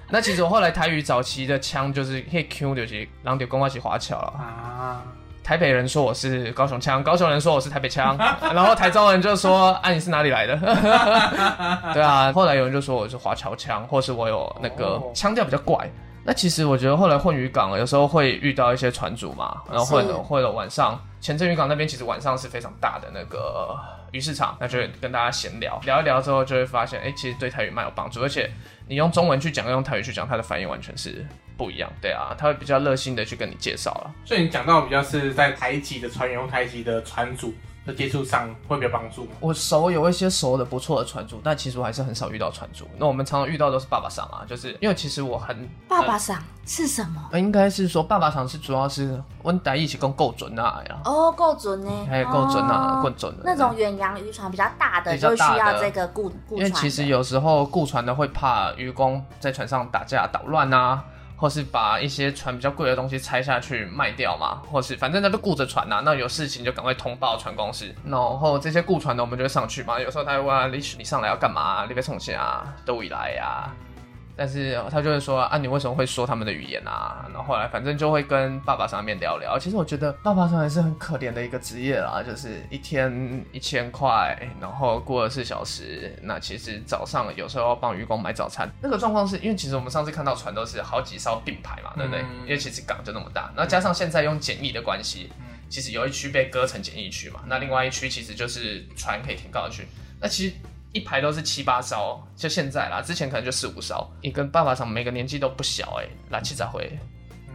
C: 那其实我后来台语早期的腔就是嘿 Q 就是，然后就跟我一起华侨了。
B: 啊，
C: 台北人说我是高雄腔，高雄人说我是台北腔，然后台中人就说啊你是哪里来的？对啊，后来有人就说我是华侨腔，或是我有那个
B: 哦
C: 腔调比较怪。那其实我觉得后来混渔港有时候会遇到一些船主嘛，然后或者
A: 是
C: 或者晚上前镇渔港那边其实晚上是非常大的那个鱼市场，那就会跟大家闲聊聊一聊之后就会发现，哎、其实对台语蛮有帮助，而且你用中文去讲跟用台语去讲，它的反应完全是不一样。对啊，他会比较热心的去跟你介绍了。
B: 所以你讲到比较是在台籍的船员或台籍的船主的接触上会比较帮助吗？
C: 我熟有一些熟的不错的船主，但其实我还是很少遇到船主。那我们常常遇到都是爸爸桑啊，就是因为其实我很
A: 爸爸赏是什么？
C: 呃应该是说爸爸桑是主要是温台一起跟够准啊呀，
A: 哦，够准呢，
C: 还有够准啊，
A: 哦
C: 够准的
A: 那种远洋渔船比较大的，就需要这个雇雇船。
C: 因为其实有时候雇船的会怕渔工在船上打架捣乱啊，或是把一些船比较贵的东西拆下去卖掉嘛，或是反正他就顾着船呐、那有事情就赶快通报船公司，然后这些雇船的我们就会上去嘛，有时候他会问啊，你你上来要干嘛？你被冲下啊，都未来呀、但是他就会说啊，你为什么会说他们的语言啊？然后后来反正就会跟爸爸上面聊聊。其实我觉得爸爸上面是很可怜的一个职业啦，就是一天一千块，然后过了四小时。那其实早上有时候要帮渔工买早餐，那个状况是因为其实我们上次看到船都是好几艘并排嘛，对不对？
B: 嗯
C: 因为其实港就那么大，然后加上现在用简易的关系，其实有一区被割成简易区嘛，那另外一区其实就是船可以停靠的区。那其实一排都是七八艘，就现在啦，之前可能就四五艘。你跟爸爸上每个年纪都不小哎、来七早回。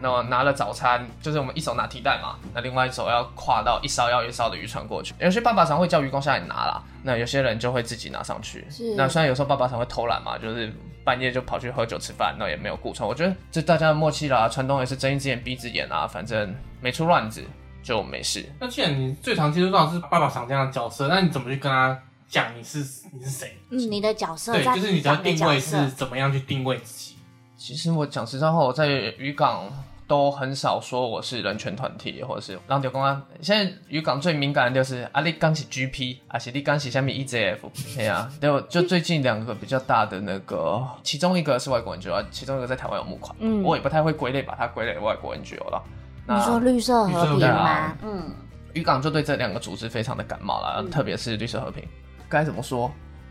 C: 那我拿了早餐，就是我们一手拿提袋嘛，那另外一手要跨到一艘要一艘的渔船过去。有些爸爸常会叫渔工下来拿啦，那有些人就会自己拿上去。
A: 是
C: 那虽然有时候爸爸常会偷懒嘛，就是半夜就跑去喝酒吃饭，那也没有顾船。我觉得这大家的默契啦，船东也是睁一只眼闭一只眼啊，反正没出乱子就没事。
B: 那既然你最常接触到的是爸爸厂这样的角色，那你怎么去跟他讲你是你是谁？
A: 嗯，你的角色
B: 对，
A: 在
B: 就是你的定位是怎么样去定位自己？
C: 其实我讲实在话，我在渔港都很少说我是人权团体，或者是让丢公安。现在渔港最敏感的就是啊，你刚是 GP，阿是你刚是下面 EJF，对啊，就就最近两个比较大的那个，其中一个是外国 NGO，其中一个在台湾有募款，
A: 嗯
C: 我也不太会归类，把它归类外国 NGO 了。那
A: 你说绿色和平吗
C: 啊？
A: 嗯，
C: 渔港就对这两个组织非常的感冒了，
A: 嗯
C: 特别是绿色和平。该怎么说？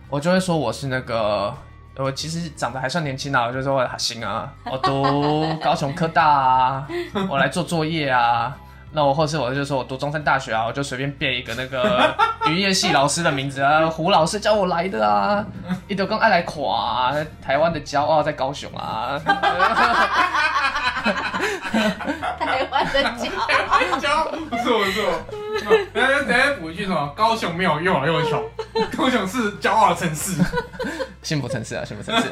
C: 我就会说我是那个，我其实长得还算年轻啊，我就说我行啊，我读高雄科大啊，我来做作业啊。那我或是我就说我读中山大学啊，我就随便变一个那个 渔业系老师的名字啊，胡老师叫我来的啊，一丢跟爱来垮、啊，台湾的骄傲在高雄啊。
A: 台湾的角，
B: 骄不错不错。等下等下补一句什么？高雄没有又老又穷，高雄是骄傲的城市。
C: 幸福城市啊，幸福城市、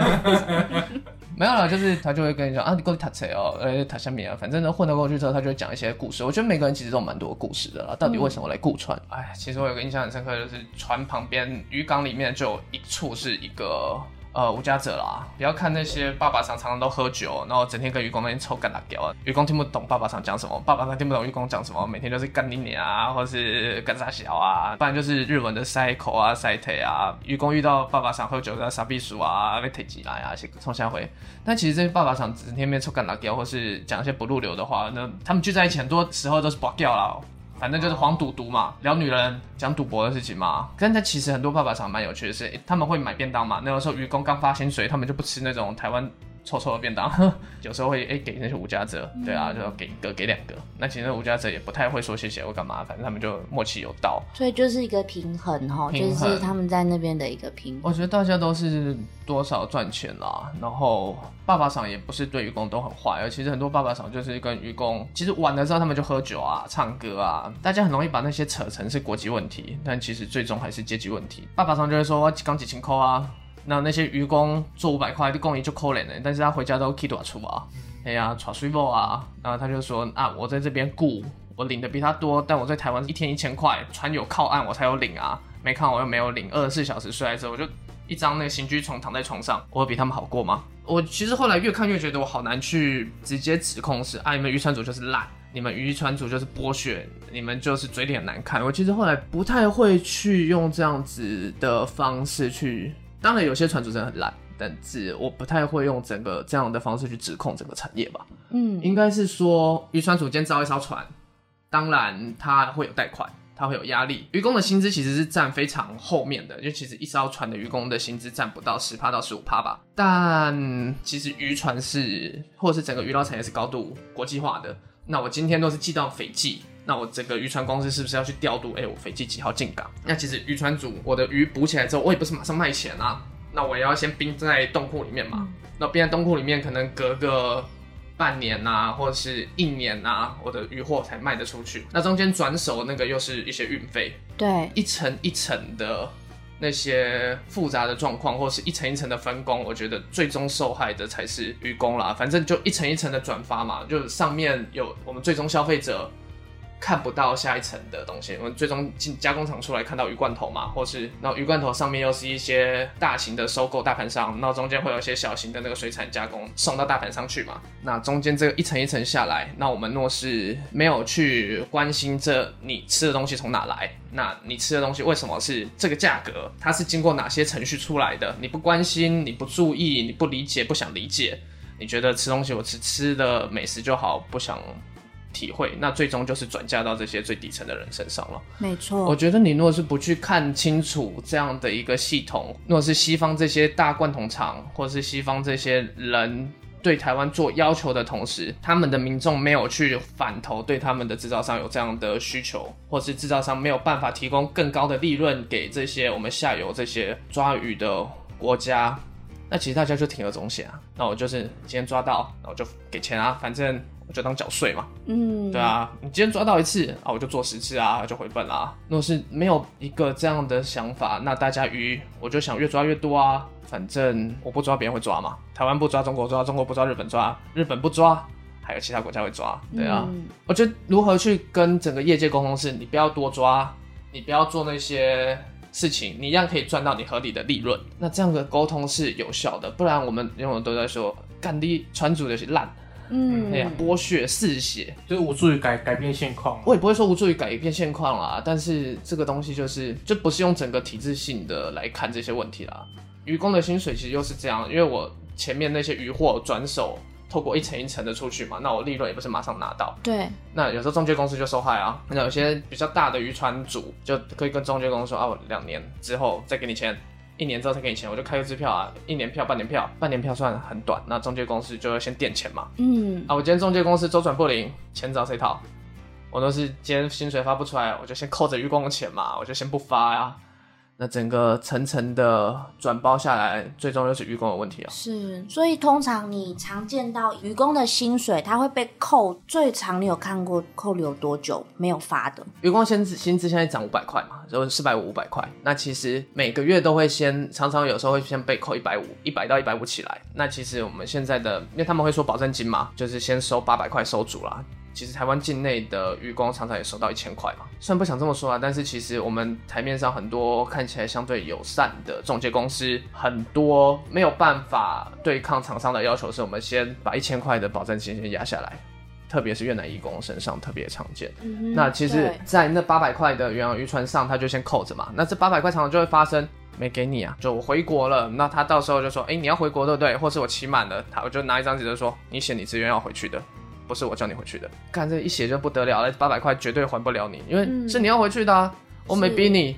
C: 没有了，就是他就会跟你讲啊，你过去塔车哦，呃，塔下面啊，反正呢混到过去之后，他就会讲一些故事。我觉得每个人其实都有蛮多故事的啦。到底为什么来顾船？哎、其实我有个印象很深刻，就是船旁边渔港里面就有一处是一个。呃，无家者啦，不要看那些爸爸常常都喝酒，然后整天跟愚公那边抽干辣椒。愚公听不懂爸爸常讲什么，爸爸常听不懂愚公讲什么，每天就是干你娘啊，或是干啥小啊，不然就是日文的塞口啊、塞腿啊，愚公遇到爸爸常喝酒的傻逼鼠啊、被推起来啊，冲下回。但其实这些爸爸常整天面抽干辣椒，或是讲一些不入流的话，那他们聚在一起很多时候都是拔掉啦。反正就是黄赌毒嘛，聊女人，讲赌博的事情嘛。但他其实很多爸爸厂蛮有趣的是，他们会买便当嘛。那个时候渔工刚发薪水，他们就不吃那种台湾。臭臭的便当，有时候会哎给那些无家者，对啊，就给一个给两个。那其实无家者也不太会说谢谢或干嘛，反正他们就默契有道。
A: 所以就是一个平衡哈，就是他们在那边的一个平衡。
C: 我觉得大家都是多少赚钱啦，然后爸爸厂也不是对愚公都很坏，而其实很多爸爸厂就是跟愚公，其实晚的时候他们就喝酒啊、唱歌啊，大家很容易把那些扯成是国籍问题，但其实最终还是阶级问题。爸爸厂就会说刚几千扣啊。那那些渔工做五百块的工艺就可怜了，但是他回家都 keep 多出啊，哎呀，耍水波啊，然后他就说啊，我在这边雇，我领的比他多，但我在台湾一天一千块，船有靠岸我才有领啊，没看我又没有领，二十四小时睡在这，我就一张那个刑居床躺在床上，我比他们好过吗？我其实后来越看越觉得我好难去直接指控是啊，你们渔船组就是烂，你们渔船组就是剥削，你们就是嘴脸难看。我其实后来不太会去用这样子的方式去。当然，有些船主真的很烂，但是我不太会用整个这样的方式去指控整个产业吧。嗯，应该是说渔船主建造一艘船，当然他会有贷款，他会有压力。渔工的薪资其实是占非常后面的，因为其实一艘船的渔工的薪资占不到十趴到十五趴吧。但其实渔船是，或者是整个渔捞产业是高度国际化的。那我今天都是寄到斐济。那我整个渔船公司是不是要去调度？哎，我飞机几号进港？那其实渔船组，我的鱼捕起来之后，我也不是马上卖钱啊。那我也要先冰在冻库里面嘛。那冰在冻库里面，可能隔个半年呐，或者是一年呐，我的渔货才卖得出去。那中间转手那个又是一些运费，
A: 对，
C: 一层一层的那些复杂的状况，或是一层一层的分工，我觉得最终受害的才是渔工啦。反正就一层一层的转发嘛，就上面有我们最终消费者。看不到下一层的东西，我们最终进加工厂出来看到鱼罐头嘛，或是然后鱼罐头上面又是一些大型的收购大盘商，那中间会有一些小型的那个水产加工送到大盘上去嘛，那中间这个一层一层下来，那我们若是没有去关心这你吃的东西从哪来，那你吃的东西为什么是这个价格，它是经过哪些程序出来的？你不关心，你不注意，你不理解，不想理解，你觉得吃东西我吃吃的美食就好，不想。体会，那最终就是转嫁到这些最底层的人身上了。
A: 没错，
C: 我觉得你如果是不去看清楚这样的一个系统，如果是西方这些大罐头厂，或者是西方这些人对台湾做要求的同时，他们的民众没有去反投对他们的制造商有这样的需求，或是制造商没有办法提供更高的利润给这些我们下游这些抓鱼的国家，那其实大家就铤而走险啊。那我就是今天抓到，那我就给钱啊，反正。就当缴税嘛，嗯，对啊，你今天抓到一次啊，我就做十次啊，就回本啦。如果是没有一个这样的想法，那大家鱼我就想越抓越多啊，反正我不抓，别人会抓嘛。台湾不抓，中国抓，中国不抓，日本抓，日本不抓，还有其他国家会抓，对啊。我觉得如何去跟整个业界沟通是，你不要多抓，你不要做那些事情，你一样可以赚到你合理的利润。那这样的沟通是有效的，不然我们永远都在说干的船主的是烂。嗯，哎呀，剥削嗜血，
B: 就是无助于改改变现况。
C: 我也不会说无助于改变现况啦，但是这个东西就是，就不是用整个体制性的来看这些问题啦。渔工的薪水其实又是这样，因为我前面那些渔货转手，透过一层一层的出去嘛，那我利润也不是马上拿到。
A: 对。
C: 那有时候中介公司就受害啊，那有些比较大的渔船主就可以跟中介公司说啊，我两年之后再给你钱。一年之后才给你钱，我就开个支票啊，一年票、半年票，半年票算很短，那中介公司就要先垫钱嘛。嗯，啊，我今天中介公司周转不灵，钱找谁讨？我都是今天薪水发不出来，我就先扣着余光的钱嘛，我就先不发呀。那整个层层的转包下来，最终又是愚公的问题啊。
A: 是，所以通常你常见到愚公的薪水，他会被扣最长，你有看过扣留多久没有发的？
C: 愚公薪资薪资现在涨五百块嘛，就四百五五百块。那其实每个月都会先，常常有时候会先被扣一百五，一百到一百五起来。那其实我们现在的，因为他们会说保证金嘛，就是先收八百块收足啦。其实台湾境内的渔工常常也收到一千块嘛，虽然不想这么说啊，但是其实我们台面上很多看起来相对友善的中介公司，很多没有办法对抗厂商的要求，是我们先把一千块的保证金先压下来，特别是越南渔工身上特别常见。那其实，在那八百块的远洋渔船上，他就先扣着嘛。那这八百块常常就会发生没给你啊，就我回国了，那他到时候就说，哎，你要回国对不对？或是我期满了，他我就拿一张纸就说，你写你自愿要回去的。不是我叫你回去的。看这一写就不得了了，八百块绝对还不了你，因为
A: 嗯
C: 是你要回去的啊，我没逼你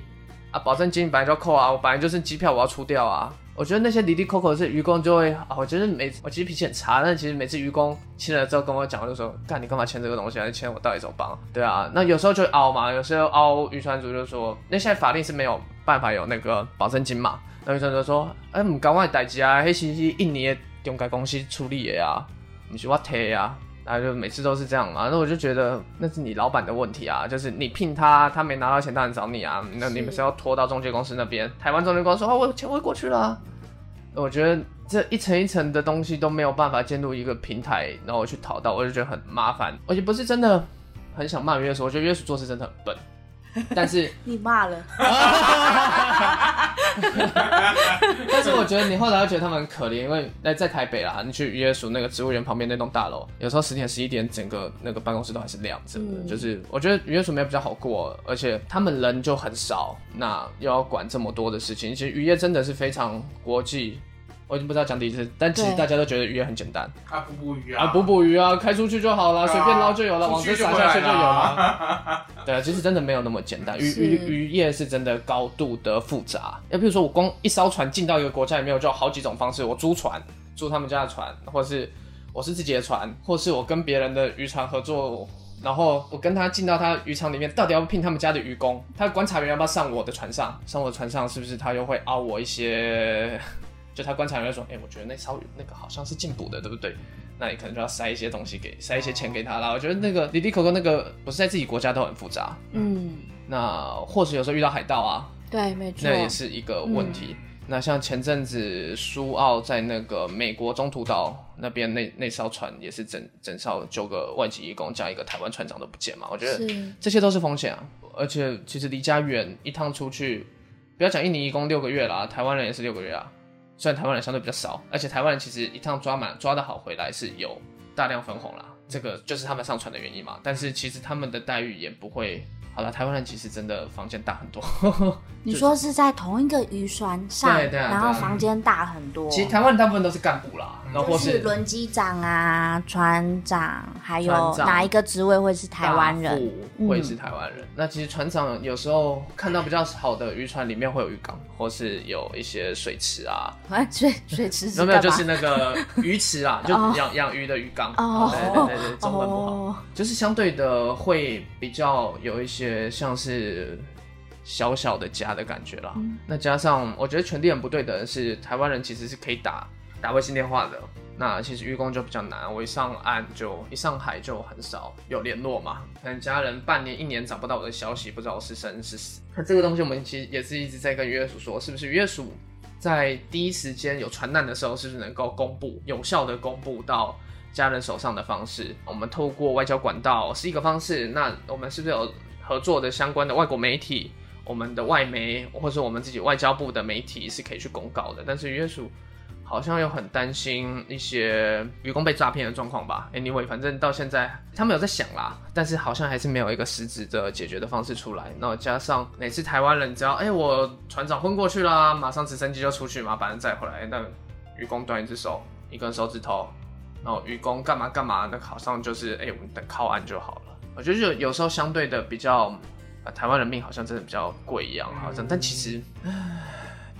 C: 啊，保证金本来就要扣啊，我本来就是机票我要出掉啊。我觉得那些离离扣扣是愚公就会啊，我觉得每我其实脾气很差，但其实每次愚公签了之后跟我讲，我就说干你干嘛签这个东西啊？你签我到底怎么帮？对啊，那有时候就会凹嘛，有时候凹渔船主就说，那现在法令是没有办法有那个保证金嘛，那渔船主说，哎、唔赶快代志啊，迄是是印尼的中介公司处理的啊，唔是我提啊。然后就每次都是这样嘛，那我就觉得那是你老板的问题啊，就是你聘他，他没拿到钱，当然找你啊。那你们是要拖到中介公司那边，台湾中介公司说，哦，我钱汇过去了啊、我觉得这一层一层的东西都没有办法进入一个平台，然后我去讨到，我就觉得很麻烦。而且不是真的很想骂约束，我觉得约束做事真的很笨，但是
A: 你骂了，
C: 但是我觉得你后来会觉得他们很可怜，因为在在台北啦，你去渔业署那个植物园旁边那栋大楼，有时候十点十一点，整个那个办公室都还是亮着的。
A: 嗯
C: 就是我觉得渔业署没有比较好过，而且他们人就很少，那又要管这么多的事情。其实渔业真的是非常国际，我已经不知道讲第几次，但其实大家都觉得渔业很简单
B: 啊，捕捕鱼啊，
C: 啊，捕捕鱼啊，开出去就好了，随便捞就有了，网子
B: 出去就
C: 撒下去就有了。
B: 了。
C: 对啊，其实真的没有那么简单，渔
A: 是
C: 渔渔业是真的高度的复杂。要比如说，我光一艘船进到一个国家里面，我就有好几种方式。我租船，租他们家的船，或是我是自己的船，或是我跟别人的渔船合作，然后我跟他进到他渔场里面，到底要不聘他们家的渔工？他的观察员要不要上我的船上？上我的船上是不是他又会凹我一些？就他观察员会说，哎、我觉得那艘鱼那个好像是进补的，对不对？那你可能就要塞一些东西给，塞一些钱给他啦。我觉得那个滴滴口口那个不是在自己国家都很复杂，
A: 嗯，
C: 那或者有时候遇到海盗啊，
A: 对，没错，
C: 那也是一个问题。那像前阵子苏澳在那个美国中途岛那边那那艘船也是整整艘九个外籍义工加一个台湾船长都不见嘛，我觉得
A: 是，
C: 这些都是风险啊。而且其实离家远一趟出去，不要讲印尼义工六个月啦，台湾人也是六个月啊。虽然台湾人相对比较少，而且台湾人其实一趟抓满抓得好回来是有大量分红啦，这个就是他们上船的原因嘛。但是其实他们的待遇也不会好了，台湾人其实真的房间大很多。
A: 你说是在同一个渔船上，
C: 对对啊
A: 然后房间大很多，
C: 其实台湾人大部分都是干部啦，然后或
A: 是轮机长啊、船长，还有哪一个职位会是台湾人？
C: 会是台湾人。那其实船长有时候看到比较好的渔船里面会有渔港，或是有一些水池啊，
A: 哎，水水池是
C: 有没有就是那个鱼池啊，就
A: 哦
C: 养养鱼的鱼缸。
A: 哦
C: 对对对对，中文不好。
A: 哦
C: 就是相对的会比较有一些像是小小的家的感觉啦。
A: 嗯
C: 那加上我觉得权力很不对等的是，台湾人其实是可以打打微信电话的。那其实渔工就比较难，我一上岸就一上海就很少有联络嘛，可能家人半年一年找不到我的消息，不知道我是生是死。那这个东西我们其实也是一直在跟渔业署说，是不是渔业署在第一时间有船难的时候，是不是能够公布有效的公布到家人手上的方式？我们透过外交管道是一个方式，那我们是不是有合作的相关的外国媒体？我们的外媒或者我们自己外交部的媒体是可以去公告的，但是渔业署好像又很担心一些渔工被诈骗的状况吧。Anyway，反正到现在他们有在想啦，但是好像还是没有一个实质的解决的方式出来。那加上每次台湾人只要哎、我船长昏过去啦，马上直升机就出去嘛，把人载回来。那渔工断一只手，一根手指头，然后渔工干嘛干嘛，那好像就是哎、我们等靠岸就好了。我觉得有有时候相对的比较。台湾人命好像真的比较贵一样，好像，但其实，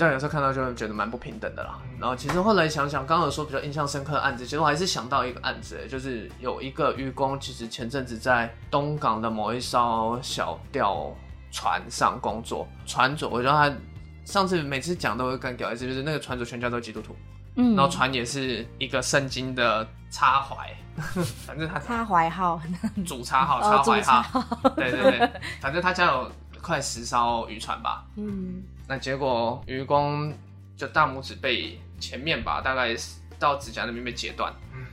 C: 对，有时候看到就会觉得蛮不平等的啦。然后其实后来想想，刚刚有说比较印象深刻的案子，其实我还是想到一个案子，就是有一个渔工，其实前阵子在东港的某一艘小钓船上工作，船主，我觉得他上次每次讲都会干掉一次，就是那个船主全家都是基督徒，
A: 嗯
C: 然后船也是一个圣经的插怀，反正他
A: 插怀号，
C: 主插号、
A: 哦
C: 插怀号，对对对，反正他家有快十艘渔船吧。
A: 嗯，
C: 那结果渔工就大拇指被前面吧，大概到指甲那边被截断，
B: 嗯，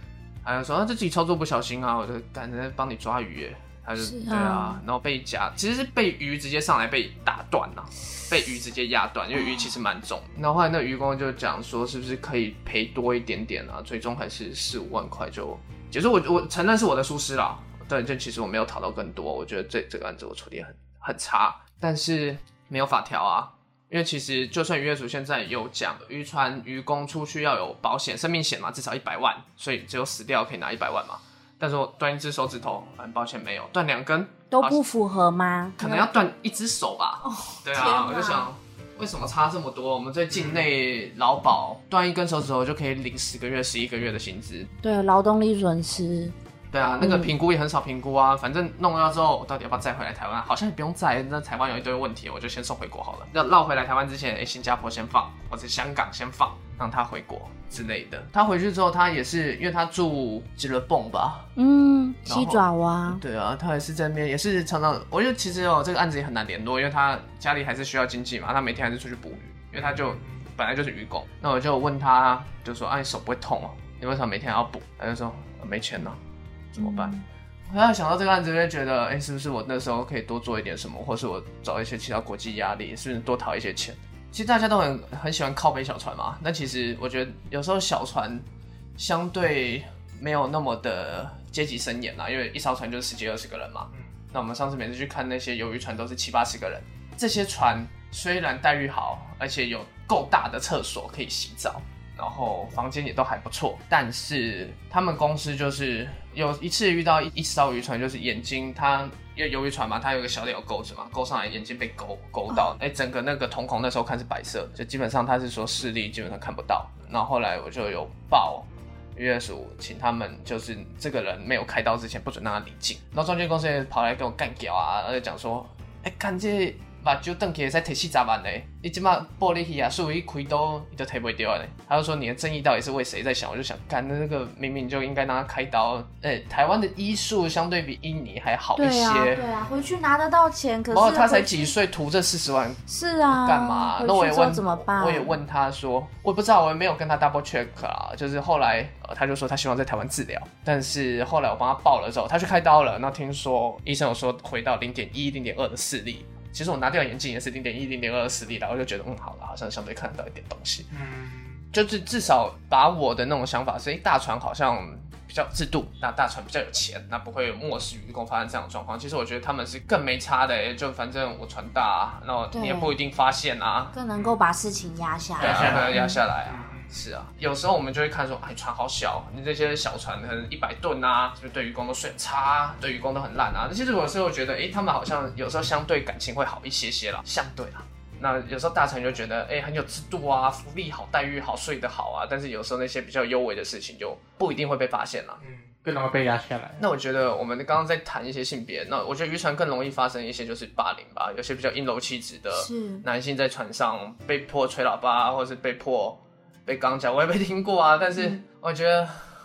C: 他就说啊，这自己操作不小心啊，我就赶着帮你抓鱼耶。他就对啊，然后被夹，其实是被鱼直接上来被打断了、被鱼直接压断，因为鱼其实蛮重。然后后来那渔工就讲说，是不是可以赔多一点点啊？最终还是四五万块就结束。我我承认是我的疏失啦，对，这其实我没有讨到更多，我觉得这这个案子我处理很很差，但是没有法条啊。因为其实就算渔业署现在有讲，渔船渔工出去要有保险、生命险嘛，至少一百万，所以只有死掉可以拿一百万嘛。但是我断一只手指头，很抱歉没有，断两根
A: 都不符合吗？
C: 可能要断一只手吧。对啊，我就想。为什么差这么多？我们在境内劳保断一根手指头就可以领十个月、十一个月的薪资。
A: 对，劳动力损失。
C: 对啊，那个评估也很少评估啊。反正弄了之后，我到底要不要再回来台湾？好像也不用再。那台湾有一堆问题，我就先送回国好了。要绕回来台湾之前，哎，新加坡先放，或者香港先放，让他回国之类的。他回去之后，他也是因为他住吉勒蹦吧，
A: 嗯，西爪哇。
C: 对啊，他也是在那边，也是常常。我觉得其实哦，这个案子也很难联络，因为他家里还是需要经济嘛。他每天还是出去捕鱼，因为他就本来就是渔工。那我就问他，就说：“啊，你手不会痛哦？你为什么每天要捕？”他就说：“没钱呢，怎么办？”我要想到这个案子，就觉得，哎，是不是我那时候可以多做一点什么，或是我找一些其他国际压力，是不是多讨一些钱？其实大家都很很喜欢靠背小船嘛。那其实我觉得有时候小船相对没有那么的阶级森严啦，因为一艘船就是十几二十个人嘛。那我们上次每次去看那些鱿鱼船，都是七八十个人。这些船虽然待遇好，而且有够大的厕所可以洗澡。然后房间也都还不错，但是他们公司就是有一次遇到一艘渔船，就是眼睛它因为鱿鱼船嘛，它有个小点有钩子嘛，钩上来眼睛被勾勾到，哎，整个那个瞳孔那时候看是白色，就基本上他是说视力基本上看不到。然后后来我就有报渔业署，请他们就是这个人没有开刀之前不准让他离境。然后中介公司也跑来跟我干屌啊，而且讲说，哎，看这。把就瞪起来才提四十万嘞，你即马玻璃器啊，所以一开刀你都提不掉嘞。他就说你的正义到底是为谁在想？我就想，干那个明明就应该让他开刀。哎，台湾的医术相对比印尼还好一些。
A: 对啊，回去拿得到钱，可是
C: 哦，他才几岁，图这四十万
A: 是啊，
C: 干嘛？那我也问
A: 怎么办？
C: 我也问他说，我不知道，我也没有跟他 double check 啊。就是后来呃，他就说他希望在台湾治疗，但是后来我帮他报了之后，他去开刀了。那听说医生有说回到零点一、零点二的视力。其实我拿掉眼镜也是零点一、零点二的视力了，我就觉得嗯好了，好像相对看得到一点东西。嗯，就是至少把我的那种想法是，大船好像比较制度，那大船比较有钱，那不会有漠视渔工发生这样的状况。其实我觉得他们是更没差的，就反正我船大，那你也不一定发现啊，
A: 更能够把事情压下来，
C: 压压下来啊。是啊，有时候我们就会看说，哎，船好小，你这些小船可能一百吨啊，就是对渔工都水很差，对渔工都很烂啊？那其实有时候觉得，哎，他们好像有时候相对感情会好一些些啦，相对啦。那有时候大船就觉得，哎，很有制度啊，福利好，待遇好，睡得好啊。但是有时候那些比较优微的事情就不一定会被发现了，
B: 嗯，更容易被压下来。
C: 那我觉得我们刚刚在谈一些性别，那我觉得渔船更容易发生一些就是霸凌吧，有些比较阴柔气质的男性在船上被迫吹喇叭，或是被迫。被刚讲，我也没听过啊，但是我觉得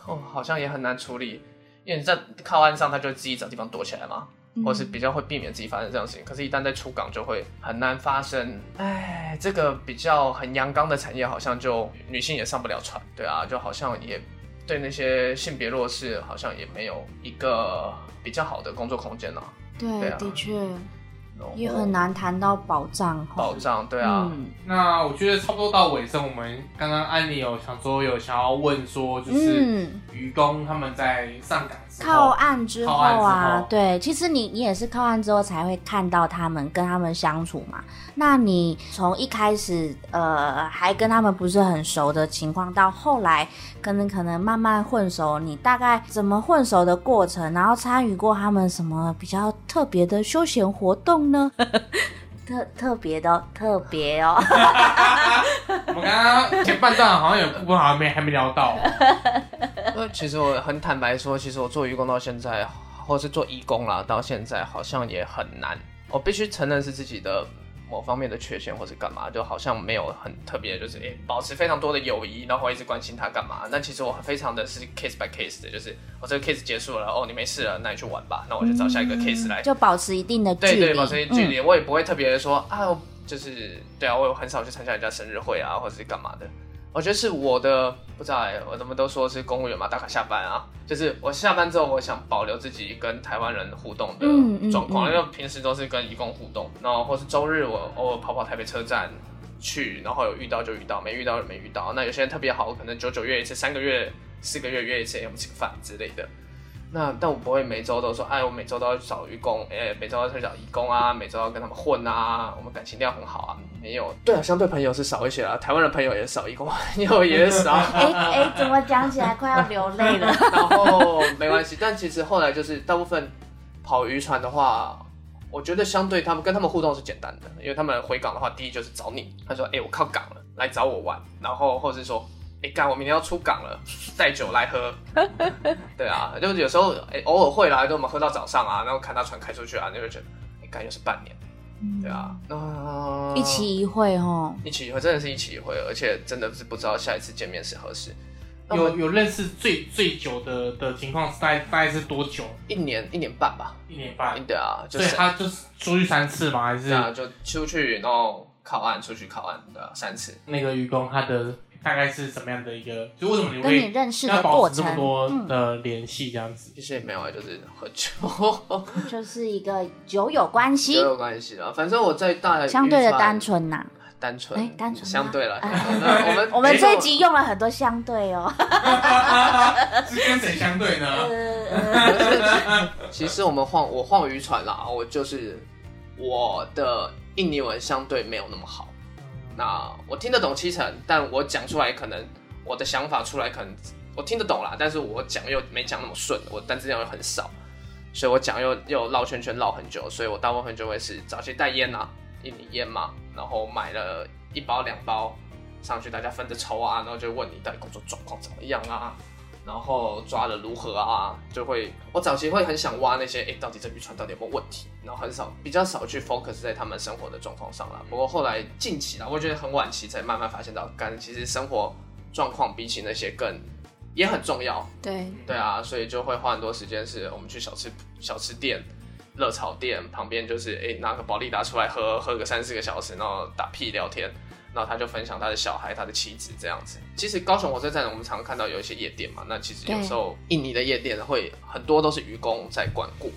C: 哦，好像也很难处理，因为你在靠岸上，他就自己找地方躲起来嘛，或是比较会避免自己发生这样的事情。可是，一旦在出港，就会很难发生。哎，这个比较很阳刚的产业，好像就女性也上不了船，对啊，就好像也对那些性别弱势，好像也没有一个比较好的工作空间了。
A: 对，的确。也很难谈到保障，
C: 保障对啊。
B: 那我觉得差不多到尾声，我们刚刚安妮有想说有想要问说，就是愚公他们在上岗
A: 靠岸之后啊，对，其实你你也是靠岸之后才会看到他们跟他们相处嘛。那你从一开始呃还跟他们不是很熟的情况，到后来可能可能慢慢混熟，你大概怎么混熟的过程，然后参与过他们什么比较特别的休闲活动呢？特特别的特别哦。
B: 我们刚刚前半段好像有部分好像没还没聊到。
C: 其实我很坦白说，其实我做义工到现在，或是做义工啦，到现在好像也很难。我必须承认是自己的。某方面的缺陷或是干嘛，就好像没有很特别，就是诶保持非常多的友谊，然后一直关心他干嘛。那其实我非常的是 case by case 的，就是我这个 case 结束了，哦你没事了，那你去玩吧，那我就找下一个 case 来，
A: 就保持一定的距离，
C: 对对，保持一定距离，我也不会特别的说啊，就是对啊，我很少去参加人家生日会啊，或者是干嘛的。我觉得是我的不知道哎，我怎么都说是公务员嘛，打卡下班啊，就是我下班之后，我想保留自己跟台湾人互动的状况，因为平时都是跟义工互动，然后或是周日我偶尔跑跑台北车站去，然后有遇到就遇到，没遇到就没遇到。那有些人特别好，可能九九月一次，三个月、四个月约一次，我们吃个饭之类的。那但我不会每周都说，哎，我每周都要找义工，哎，每周要去找义工啊，每周要跟他们混啊，我们感情一定要很好啊。没有，对啊，相对朋友是少一些啦，台湾的朋友也少，义工朋友也 少。
A: 哎哎，怎么讲起来快要流泪了？
C: 然后没关系，但其实后来就是大部分跑渔船的话，我觉得相对他们跟他们互动是简单的，因为他们回港的话，第一就是找你，他说：“哎、我靠港了，来找我玩。”然后或者是说：“哎、干，我明天要出港了，带酒来喝。”对啊，就是有时候哎、偶尔会啦，就我们喝到早上啊，然后看他船开出去啊，你就会觉得，哎、干又是半年，对啊，那、
A: 一期一会哦。
C: 一期一会，真的是一期一会，而且真的是不知道下一次见面是何时。
B: 有有认识最最久的的情况大概大概是多久？
C: 一年一年半吧，
B: 一年半。
C: 对啊，就
B: 所以
C: 是
B: 他就是出去三次吗？还是
C: 啊，就出去然后靠岸，出去靠岸，的啊，三次。
B: 那个愚公他的大概是什么样的一个？就为什么你
A: 跟你
B: 会
A: 认识
B: 要
A: 的过程
B: 保持这么，多
A: 嗯，
B: 的联系这样子？
C: 其实也没有啊，就是喝酒，
A: 就是一个酒友关系
C: 酒，有关系啦。反正我在大
A: 相对的单
C: 纯，
A: 纯呐。
C: 单纯，
A: 哎单纯吗
C: 相对了。
A: 哎
C: 那我们
A: 我们这一集用了很多相对哦。
B: 是跟谁相对呢？
A: 呃，
C: 其实我们晃我晃渔船啦，我就是我的印尼文相对没有那么好。那我听得懂七成，但我讲出来可能我的想法出来可能我听得懂啦，但是我讲又没讲那么顺，我单词量又很少，所以我讲又又绕圈圈绕很久，所以我大部分就会是找些带烟呐，印尼烟嘛，然后买了一包两包上去，大家分着抽啊，然后就问你到底工作状况怎么样啊，然后抓的如何啊，就会我早期会很想挖那些，哎、到底这渔船到底有没有问题，然后很少比较少去 focus 在他们生活的状况上了。不过后来近期啦，我觉得很晚期才慢慢发现到，干其实生活状况比起那些更也很重要，
A: 对，
C: 对啊，所以就会花很多时间，是我们去小吃小吃店、热炒店旁边，就是哎、拿个保利达出来喝，喝个三四个小时，然后打屁聊天，然后他就分享他的小孩、他的妻子这样子。其实高雄火车站我们常看到有一些夜店嘛，那其实有时候印尼的夜店会很多都是渔工在管顾，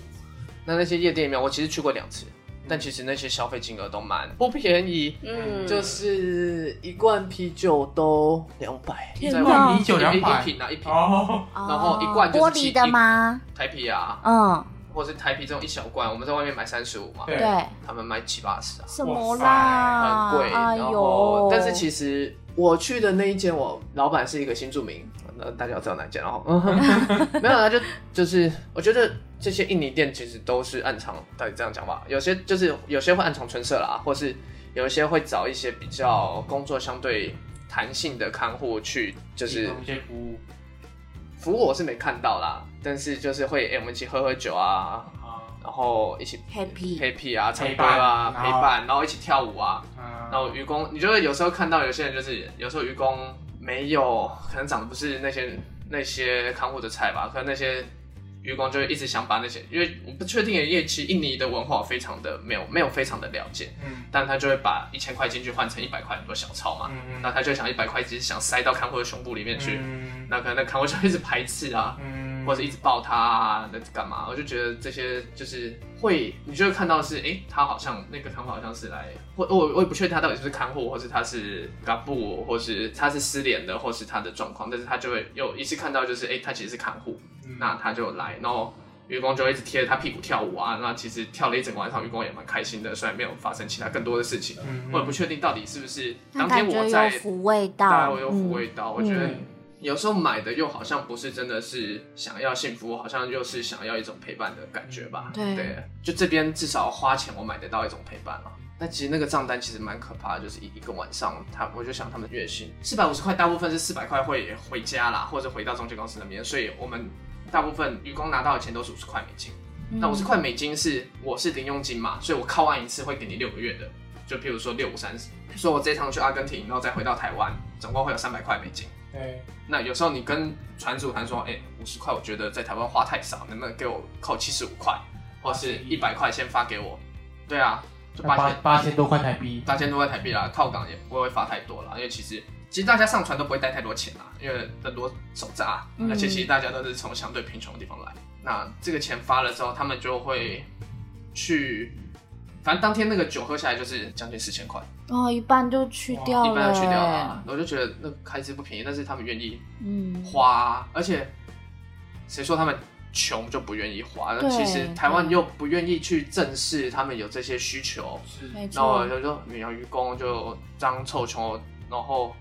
C: 那那些夜店里面我其实去过两次。但其实那些消费金额都蛮不便宜，
A: 嗯
C: 就是一罐啤酒都两百，在
A: 天哪
C: 外
B: 啤酒
C: 一一瓶啊一瓶，
B: 哦，
C: 然后一罐就是
A: 玻璃的吗？
C: 台啤啊，
A: 嗯，
C: 或是台啤这种一小罐，我们在外面买三十五嘛，
B: 对。
A: 对，
C: 他们卖七八十啊，
A: 什么啦？
C: 很贵。
A: 哎
C: 然后
A: 呦，，
C: 但是其实我去的那一间，我老板是一个新住民，那大家知道哪一间，然 后没有，他就就是我觉得这些印尼店其实都是暗藏，到底这样讲吧，有些就是有些会暗藏春色啦，或是有一些会找一些比较工作相对弹性的看护去，就是
B: 服务。
C: 服务我是没看到啦，但是就是会哎、我们一起喝喝酒啊，
B: 啊，
C: 然后一起 happy，happy 啊，唱歌啊，陪伴，然后一起跳舞啊。
B: 嗯
C: 然后愚公，你就会有时候看到有些人就是有时候愚公没有，可能长得不是那些那些看护的菜吧，可能那些愚公就会一直想把那些，因为我不确定因为其实印尼的文化我非常的没有没有非常的了解，
B: 嗯。
C: 但他就会把一千块进去换成一百块很多小钞嘛，
B: 嗯
C: 那他就想一百块只是想塞到看护的胸部里面去，
B: 嗯。
C: 那可能那看护就一直排斥啊，
B: 嗯
C: 或者一直抱他啊，那干嘛？我就觉得这些就是会，你就会看到是，诶，他好像那个看护好像是来，或我我也不确定他到底是不是看护，或是他是嘎布，或是他是失联的，或是他的状况，但是他就会有一次看到就是，诶，他其实是看护，
B: 嗯
C: 那他就来，然后。愚公就会一直贴着他屁股跳舞啊，那其实跳了一整个晚上，愚公也蛮开心的，虽然没有发生其他更多的事情，
B: 嗯
C: 我也不确定到底是不是当天我在
A: 抚慰到，
C: 家会有抚慰到。我觉得
A: 嗯
C: 有时候买的又好像不是真的是想要幸福，好像又是想要一种陪伴的感觉吧。
A: 对
C: 就这边至少花钱我买得到一种陪伴了。那其实那个账单其实蛮可怕的，就是一一个晚上，他我就想他们月薪四百五十块，大部分是四百块会回家啦，或者回到中介公司那边，所以我们大部分渔工拿到的钱都是五十块美金。
A: 嗯
C: 那五十块美金是我是零用金嘛，所以我靠岸一次会给你六个月的，就譬如说六五三十，说我这一趟去阿根廷，然后再回到台湾，总共会有三百块美金。
B: 对，
C: 那有时候你跟船主谈说，哎、五十块我觉得在台湾花太少，能不能给我扣七十五块，或是一百块先发给我？对啊，就
B: 八
C: 八千
B: 八千多块台币，
C: 八千多块台币啦，靠港也不会发太多啦，因为其实其实大家上船都不会带太多钱啦，因为很多手札，
A: 嗯
C: 而且其实大家都是从相对贫穷的地方来。那这个钱发了之后，他们就会去，反正当天那个酒喝下来就是将近四千块，
A: 哦，一半就去掉了，
C: 一半就去掉了。我就觉得那个开支不便宜，但是他们愿意
A: 嗯，
C: 花，而且谁说他们穷就不愿意花，那
A: 对
C: 其实台湾又不愿意去正视他们有这些需求，然后我，就说远洋渔工就当臭穷，然后。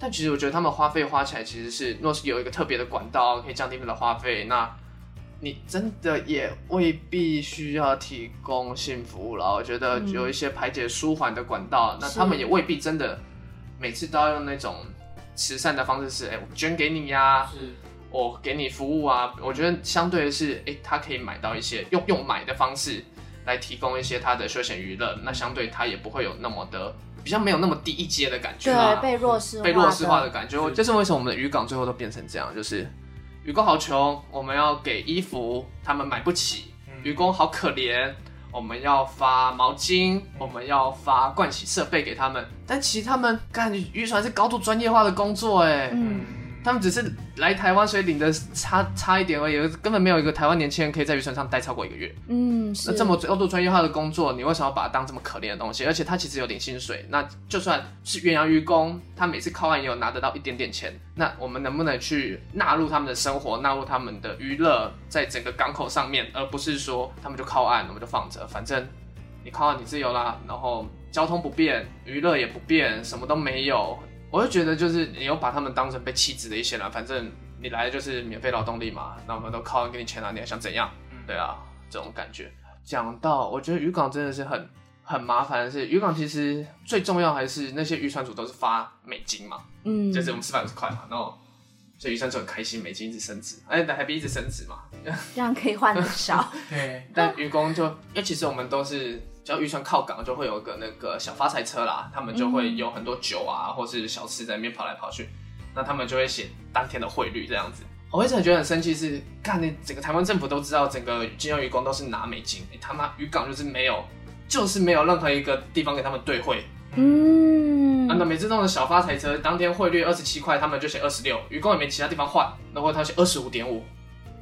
C: 但其实我觉得他们花费花起来其实是，若是有一个特别的管道可以降低他们的花费，那你真的也未必需要提供性服务了。我觉得
A: 嗯
C: 有一些排解舒缓的管道，那他们也未必真的每次都要用那种慈善的方式是，哎、我捐给你呀、
B: 是
C: 我给你服务啊。我觉得相对的是，哎、他可以买到一些用用买的方式来提供一些他的休闲娱乐，那相对他也不会有那么的比较没有那么低一阶的感觉啦。
A: 对，被弱势化
C: 被弱势化的感觉，
B: 是
C: 这是为什么我们的渔港最后都变成这样，就是渔工好穷，我们要给衣服，他们买不起；
B: 嗯。
C: 渔工好可怜，我们要发毛巾，我们要发盥洗设备给他们。但其实他们干渔船是高度专业化的工作，哎，
A: 嗯，
C: 他们只是来台湾，所以领的差差一点而已，根本没有一个台湾年轻人可以在渔船上待超过一个月。
A: 嗯，是
C: 那这么高度专业化的工作，你为什么要把它当这么可怜的东西？而且他其实有点薪水，那就算是远洋渔工，他每次靠岸也有拿得到一点点钱。那我们能不能去纳入他们的生活，纳入他们的娱乐，在整个港口上面，而不是说他们就靠岸，我们就放着，反正你靠岸你自由啦，然后交通不便，娱乐也不便，什么都没有。我就觉得就是你又把他们当成被弃子的一些人，反正你来的就是免费劳动力嘛，那我们都靠岸给你钱啊，你还想怎样？对啊，这种感觉。讲到，我觉得渔港真的是很很麻烦的是，渔港其实最重要还是那些渔船主都是发美金嘛，
A: 嗯，
C: 就是我们吃饭五十块嘛，然后所以渔船就很开心，美金一直升值，哎，台币一直升值嘛。
A: 这样可以换的少，
B: 对，
C: 但渔工就，因为其实我们都是。只要渔船靠港，就会有个那个小发财车啦，他们就会有很多酒啊，或是小吃在那边跑来跑去，那他们就会写当天的汇率这样子。我一直很觉得很生气是，干你整个台湾政府都知道，整个金融渔工都是拿美金，你他妈渔港就是没有，就是没有任何一个地方给他们兑汇。
A: 嗯，
C: 啊，那每次那种小发财车，当天汇率二十七块，他们就写二十六，渔工也没其他地方换，然后他写二十五点五，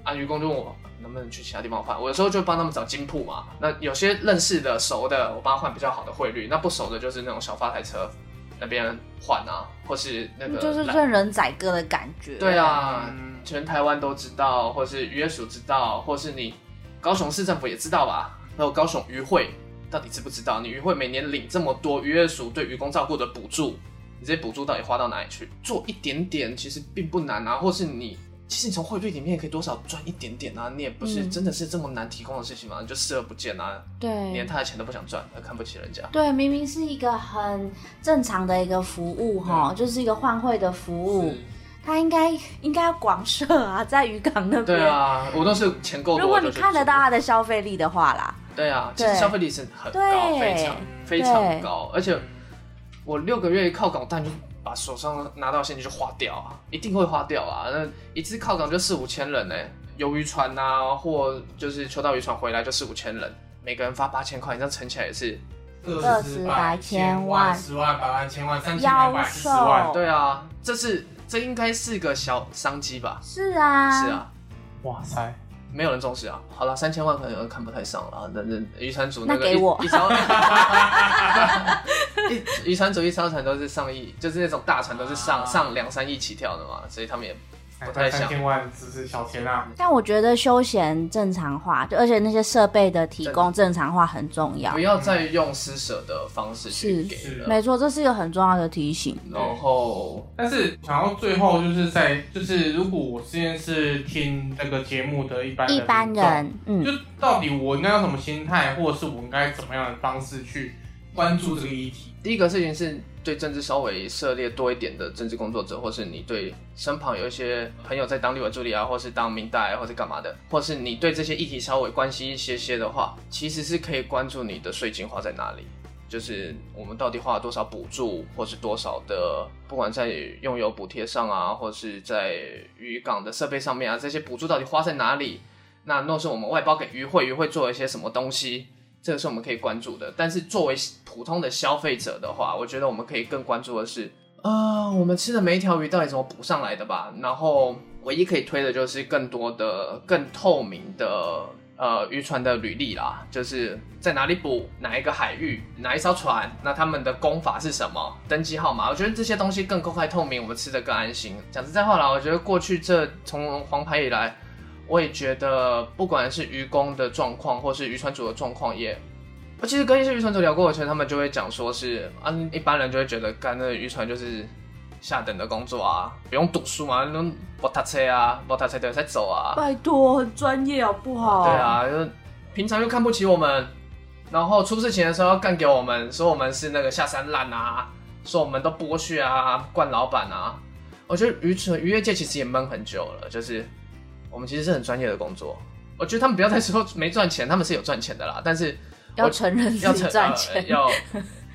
C: 啊，渔工就问我能不能去其他地方换，我有时候就帮他们找金铺嘛。那有些认识的、熟的，我帮他换比较好的汇率；那不熟的，就是那种小发财车那边换啊，或是那个
A: 就是任人宰割的感觉。
C: 对，啊，
B: 嗯
C: 全台湾都知道，或是渔业署知道，或是你高雄市政府也知道吧？还有高雄渔会到底知不知道？你渔会每年领这么多渔业署对渔工照顾的补助，你这些补助到底花到哪里去？做一点点其实并不难啊，或是你其实你从汇率里面也可以多少赚一点点啊，你也不是
A: 嗯
C: 真的是这么难提供的事情嘛，你就视而不见啊，对连
A: 对。
C: 他的钱都不想赚，还看不起人家。
A: 对，明明是一个很正常的一个服务哈，就是一个换汇的服务，
B: 是
A: 它应该应该要广设啊，在渔港那边。
C: 对，啊，我都是钱够多。
A: 如果你看得到他的消费力的话啦，
C: 对啊，其实消费力是很高，非常非常高，而且我六个月一靠港，但就把手上拿到现金就花掉啊，一定会花掉啊。那一次靠港就四五千人呢、游渔船啊、或就是秋刀渔船回来就四五千人，每个人发八千块，你这样乘起来也是，
B: 二
A: 十百千万
B: 十万、百万、千万、三千、两百、十万，
C: 对啊，这是这应该是个小商机吧？
A: 是啊，
C: 是，啊。
B: 哇塞，
C: 没有人重视啊！好了，三千万可能有人看不太上了，那那渔船组个一
A: 那给我。
C: 一艘，一渔船组一艘船都是上亿，就是那种大船都是上、
B: 啊。
C: 上两三亿起跳的嘛，所以他们也不太想
B: 三千万只是小钱啊，
A: 但我觉得休闲正常化，就而且那些设备的提供正常化很重要
C: 不。要再用施舍的方式去
A: 是
C: 给
B: 是
C: 了。
A: 没错，这是一个很重要的提醒。
C: 然后
B: 但是想要最后就是在就是如果我之前是听这个节目的一般的
A: 一般人，嗯，
B: 就到底我应该用什么心态，或者是我应该怎么样的方式去关注这个议题？
C: 第一个事情是对政治稍微涉猎多一点的政治工作者，或是你对身旁有一些朋友在当立委助理啊，或是当明代、或是干嘛的，或是你对这些议题稍微关心一些些的话，其实是可以关注你的税金花在哪里。就是我们到底花了多少补助，或是多少的，不管在用油补贴上啊，或是在渔港的设备上面啊，这些补助到底花在哪里？那若是我们外包给渔会，渔会做一些什么东西？这个是我们可以关注的。但是作为普通的消费者的话，我觉得我们可以更关注的是，呃，我们吃的每一条鱼到底怎么补上来的吧。然后唯一可以推的就是更多的、更透明的。呃，渔船的履历啦，就是在哪里捕，哪一个海域，哪一艘船，那他们的功法是什么，登记号码，我觉得这些东西更公开透明，我们吃的更安心。讲实在话啦，我觉得过去这从黄牌以来，我也觉得不管是渔工的状况，或是渔船主的状况，也我其实跟一些渔船主聊过，我觉得他们就会讲说是啊，一般人就会觉得干那渔船就是下等的工作啊，不用读书嘛，那摩托车啊，摩托车的在走啊，
A: 拜托，很专业好不好？
C: 对，啊，就平常又看不起我们，然后出事情的时候要干给我们，说我们是那个下三滥啊，说我们都剥削啊，惯老板啊。我觉得渔船渔业界其实也闷很久了，就是我们其实是很专业的工作。我觉得他们不要再说没赚钱，他们是有赚钱的啦，但是
A: 要承认自己
C: 要承呃
A: 赚钱。
C: 要，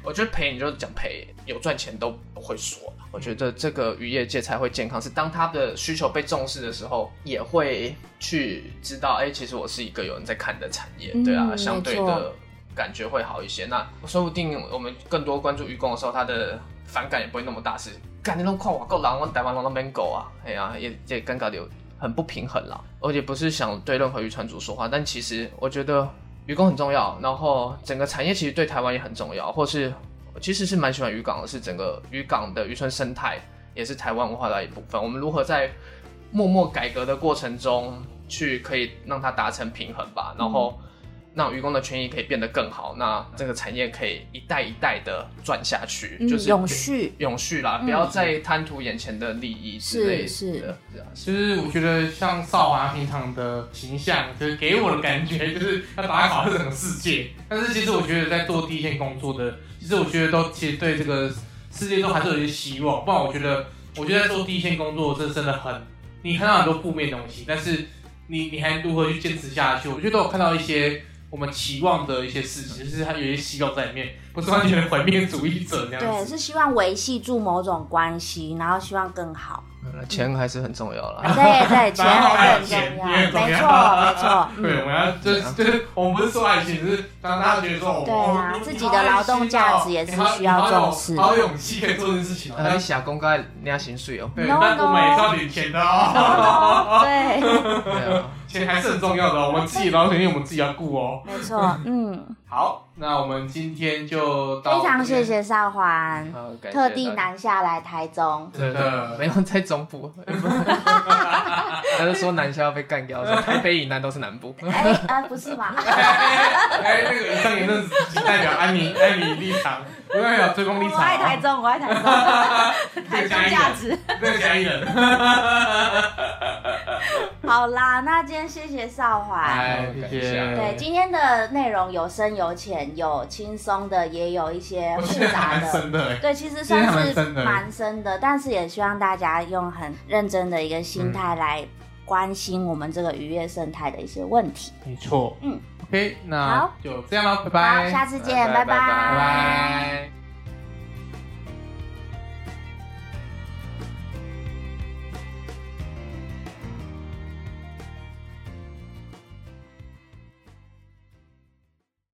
C: 我觉得赔你就讲赔，有赚钱都不会说。我觉得这个渔业界才会健康，是当他的需求被重视的时候，也会去知道，哎、其实我是一个有人在看的产业，对啊，
A: 嗯
C: 相对的感觉会好一些。那说不定我们更多关注渔工的时候，他的反感也不会那么大，是干你拢看我够狼，我台湾人都免狗啊，哎呀、也也尴尬的有很不平衡啦。而且不是想对任何渔船主说话，但其实我觉得渔工很重要，然后整个产业其实对台湾也很重要，或是其实是蛮喜欢渔港的，是整个渔港的渔村生态也是台湾文化的一部分。我们如何在默默改革的过程中，去可以让它达成平衡吧，然后让渔工的权益可以变得更好，那这个产业可以一代一代的转下去，
A: 嗯
C: 就是
A: 永续
C: 永续啦，
A: 嗯
C: 不要再贪图眼前的利益之类的。
A: 是是
C: 是啊，
B: 就是我觉得像少华平常的形象，就是给我的感觉 就是要打卡这整个世界。但是其实我觉得在做第一线工作的，其实我觉得都其实对这个世界都还是有一些希望。不然我觉得，我觉得在做第一线工作，这真的很，你看到很多负面的东西，但是你你还如何去坚持下去？我觉得都有看到一些我们期望的一些事情，就是它有一些希望在里面，不是完全毁灭主义者那样
A: 对，是希望维系住某种关系，然后希望更好。
C: 钱还是很重要啦。
A: 对对，钱还是很重要，没错没错。
B: 对，我
A: 嗯，
B: 们要就是就是，我们不是说爱情，是让大家觉得说，哦
A: 对啊
B: 哦
A: 自己的劳动价值也是需要重视
B: 好有勇气可以做这件事情哦。
C: 呃，你下公该领薪水哦。
B: 对
A: ，No,
B: 但我们也是要领钱的哦。
A: 对，
B: 钱还是很重要的哦，我们自己劳动权益我们自己要顾哦。
A: 没错，嗯，
B: 好，那我们今天就到
A: 非常谢，谢少环，特地南下来台中。
B: 真的
C: 没有在中部，他就说南下要被干掉，说 台北以南都是南部。
A: 哎啊，不是吗？
B: 哎，那个以上言论仅代表安妮安妮立场，
A: 我。爱台中，我爱台中，台中价值。
B: 这个嘉义人，
A: 好啦，那今天谢谢少环。
B: 哎，谢谢。
A: 对，今天的内容有深有浅，有轻松的，也有一些
B: 我
A: 复杂的。
B: 深的哎。
A: 对，其实算是
B: 蛮深的
A: 蛮深的，但是也希望大家用很认真的一个心态来关心我们这个渔业生态的一些问题。
B: 没错，
A: 嗯
B: ，OK，那
A: 好。
B: 就这样了，拜
A: 好，
B: 拜，
A: 下次见，拜
C: 拜。拜拜
B: 拜拜。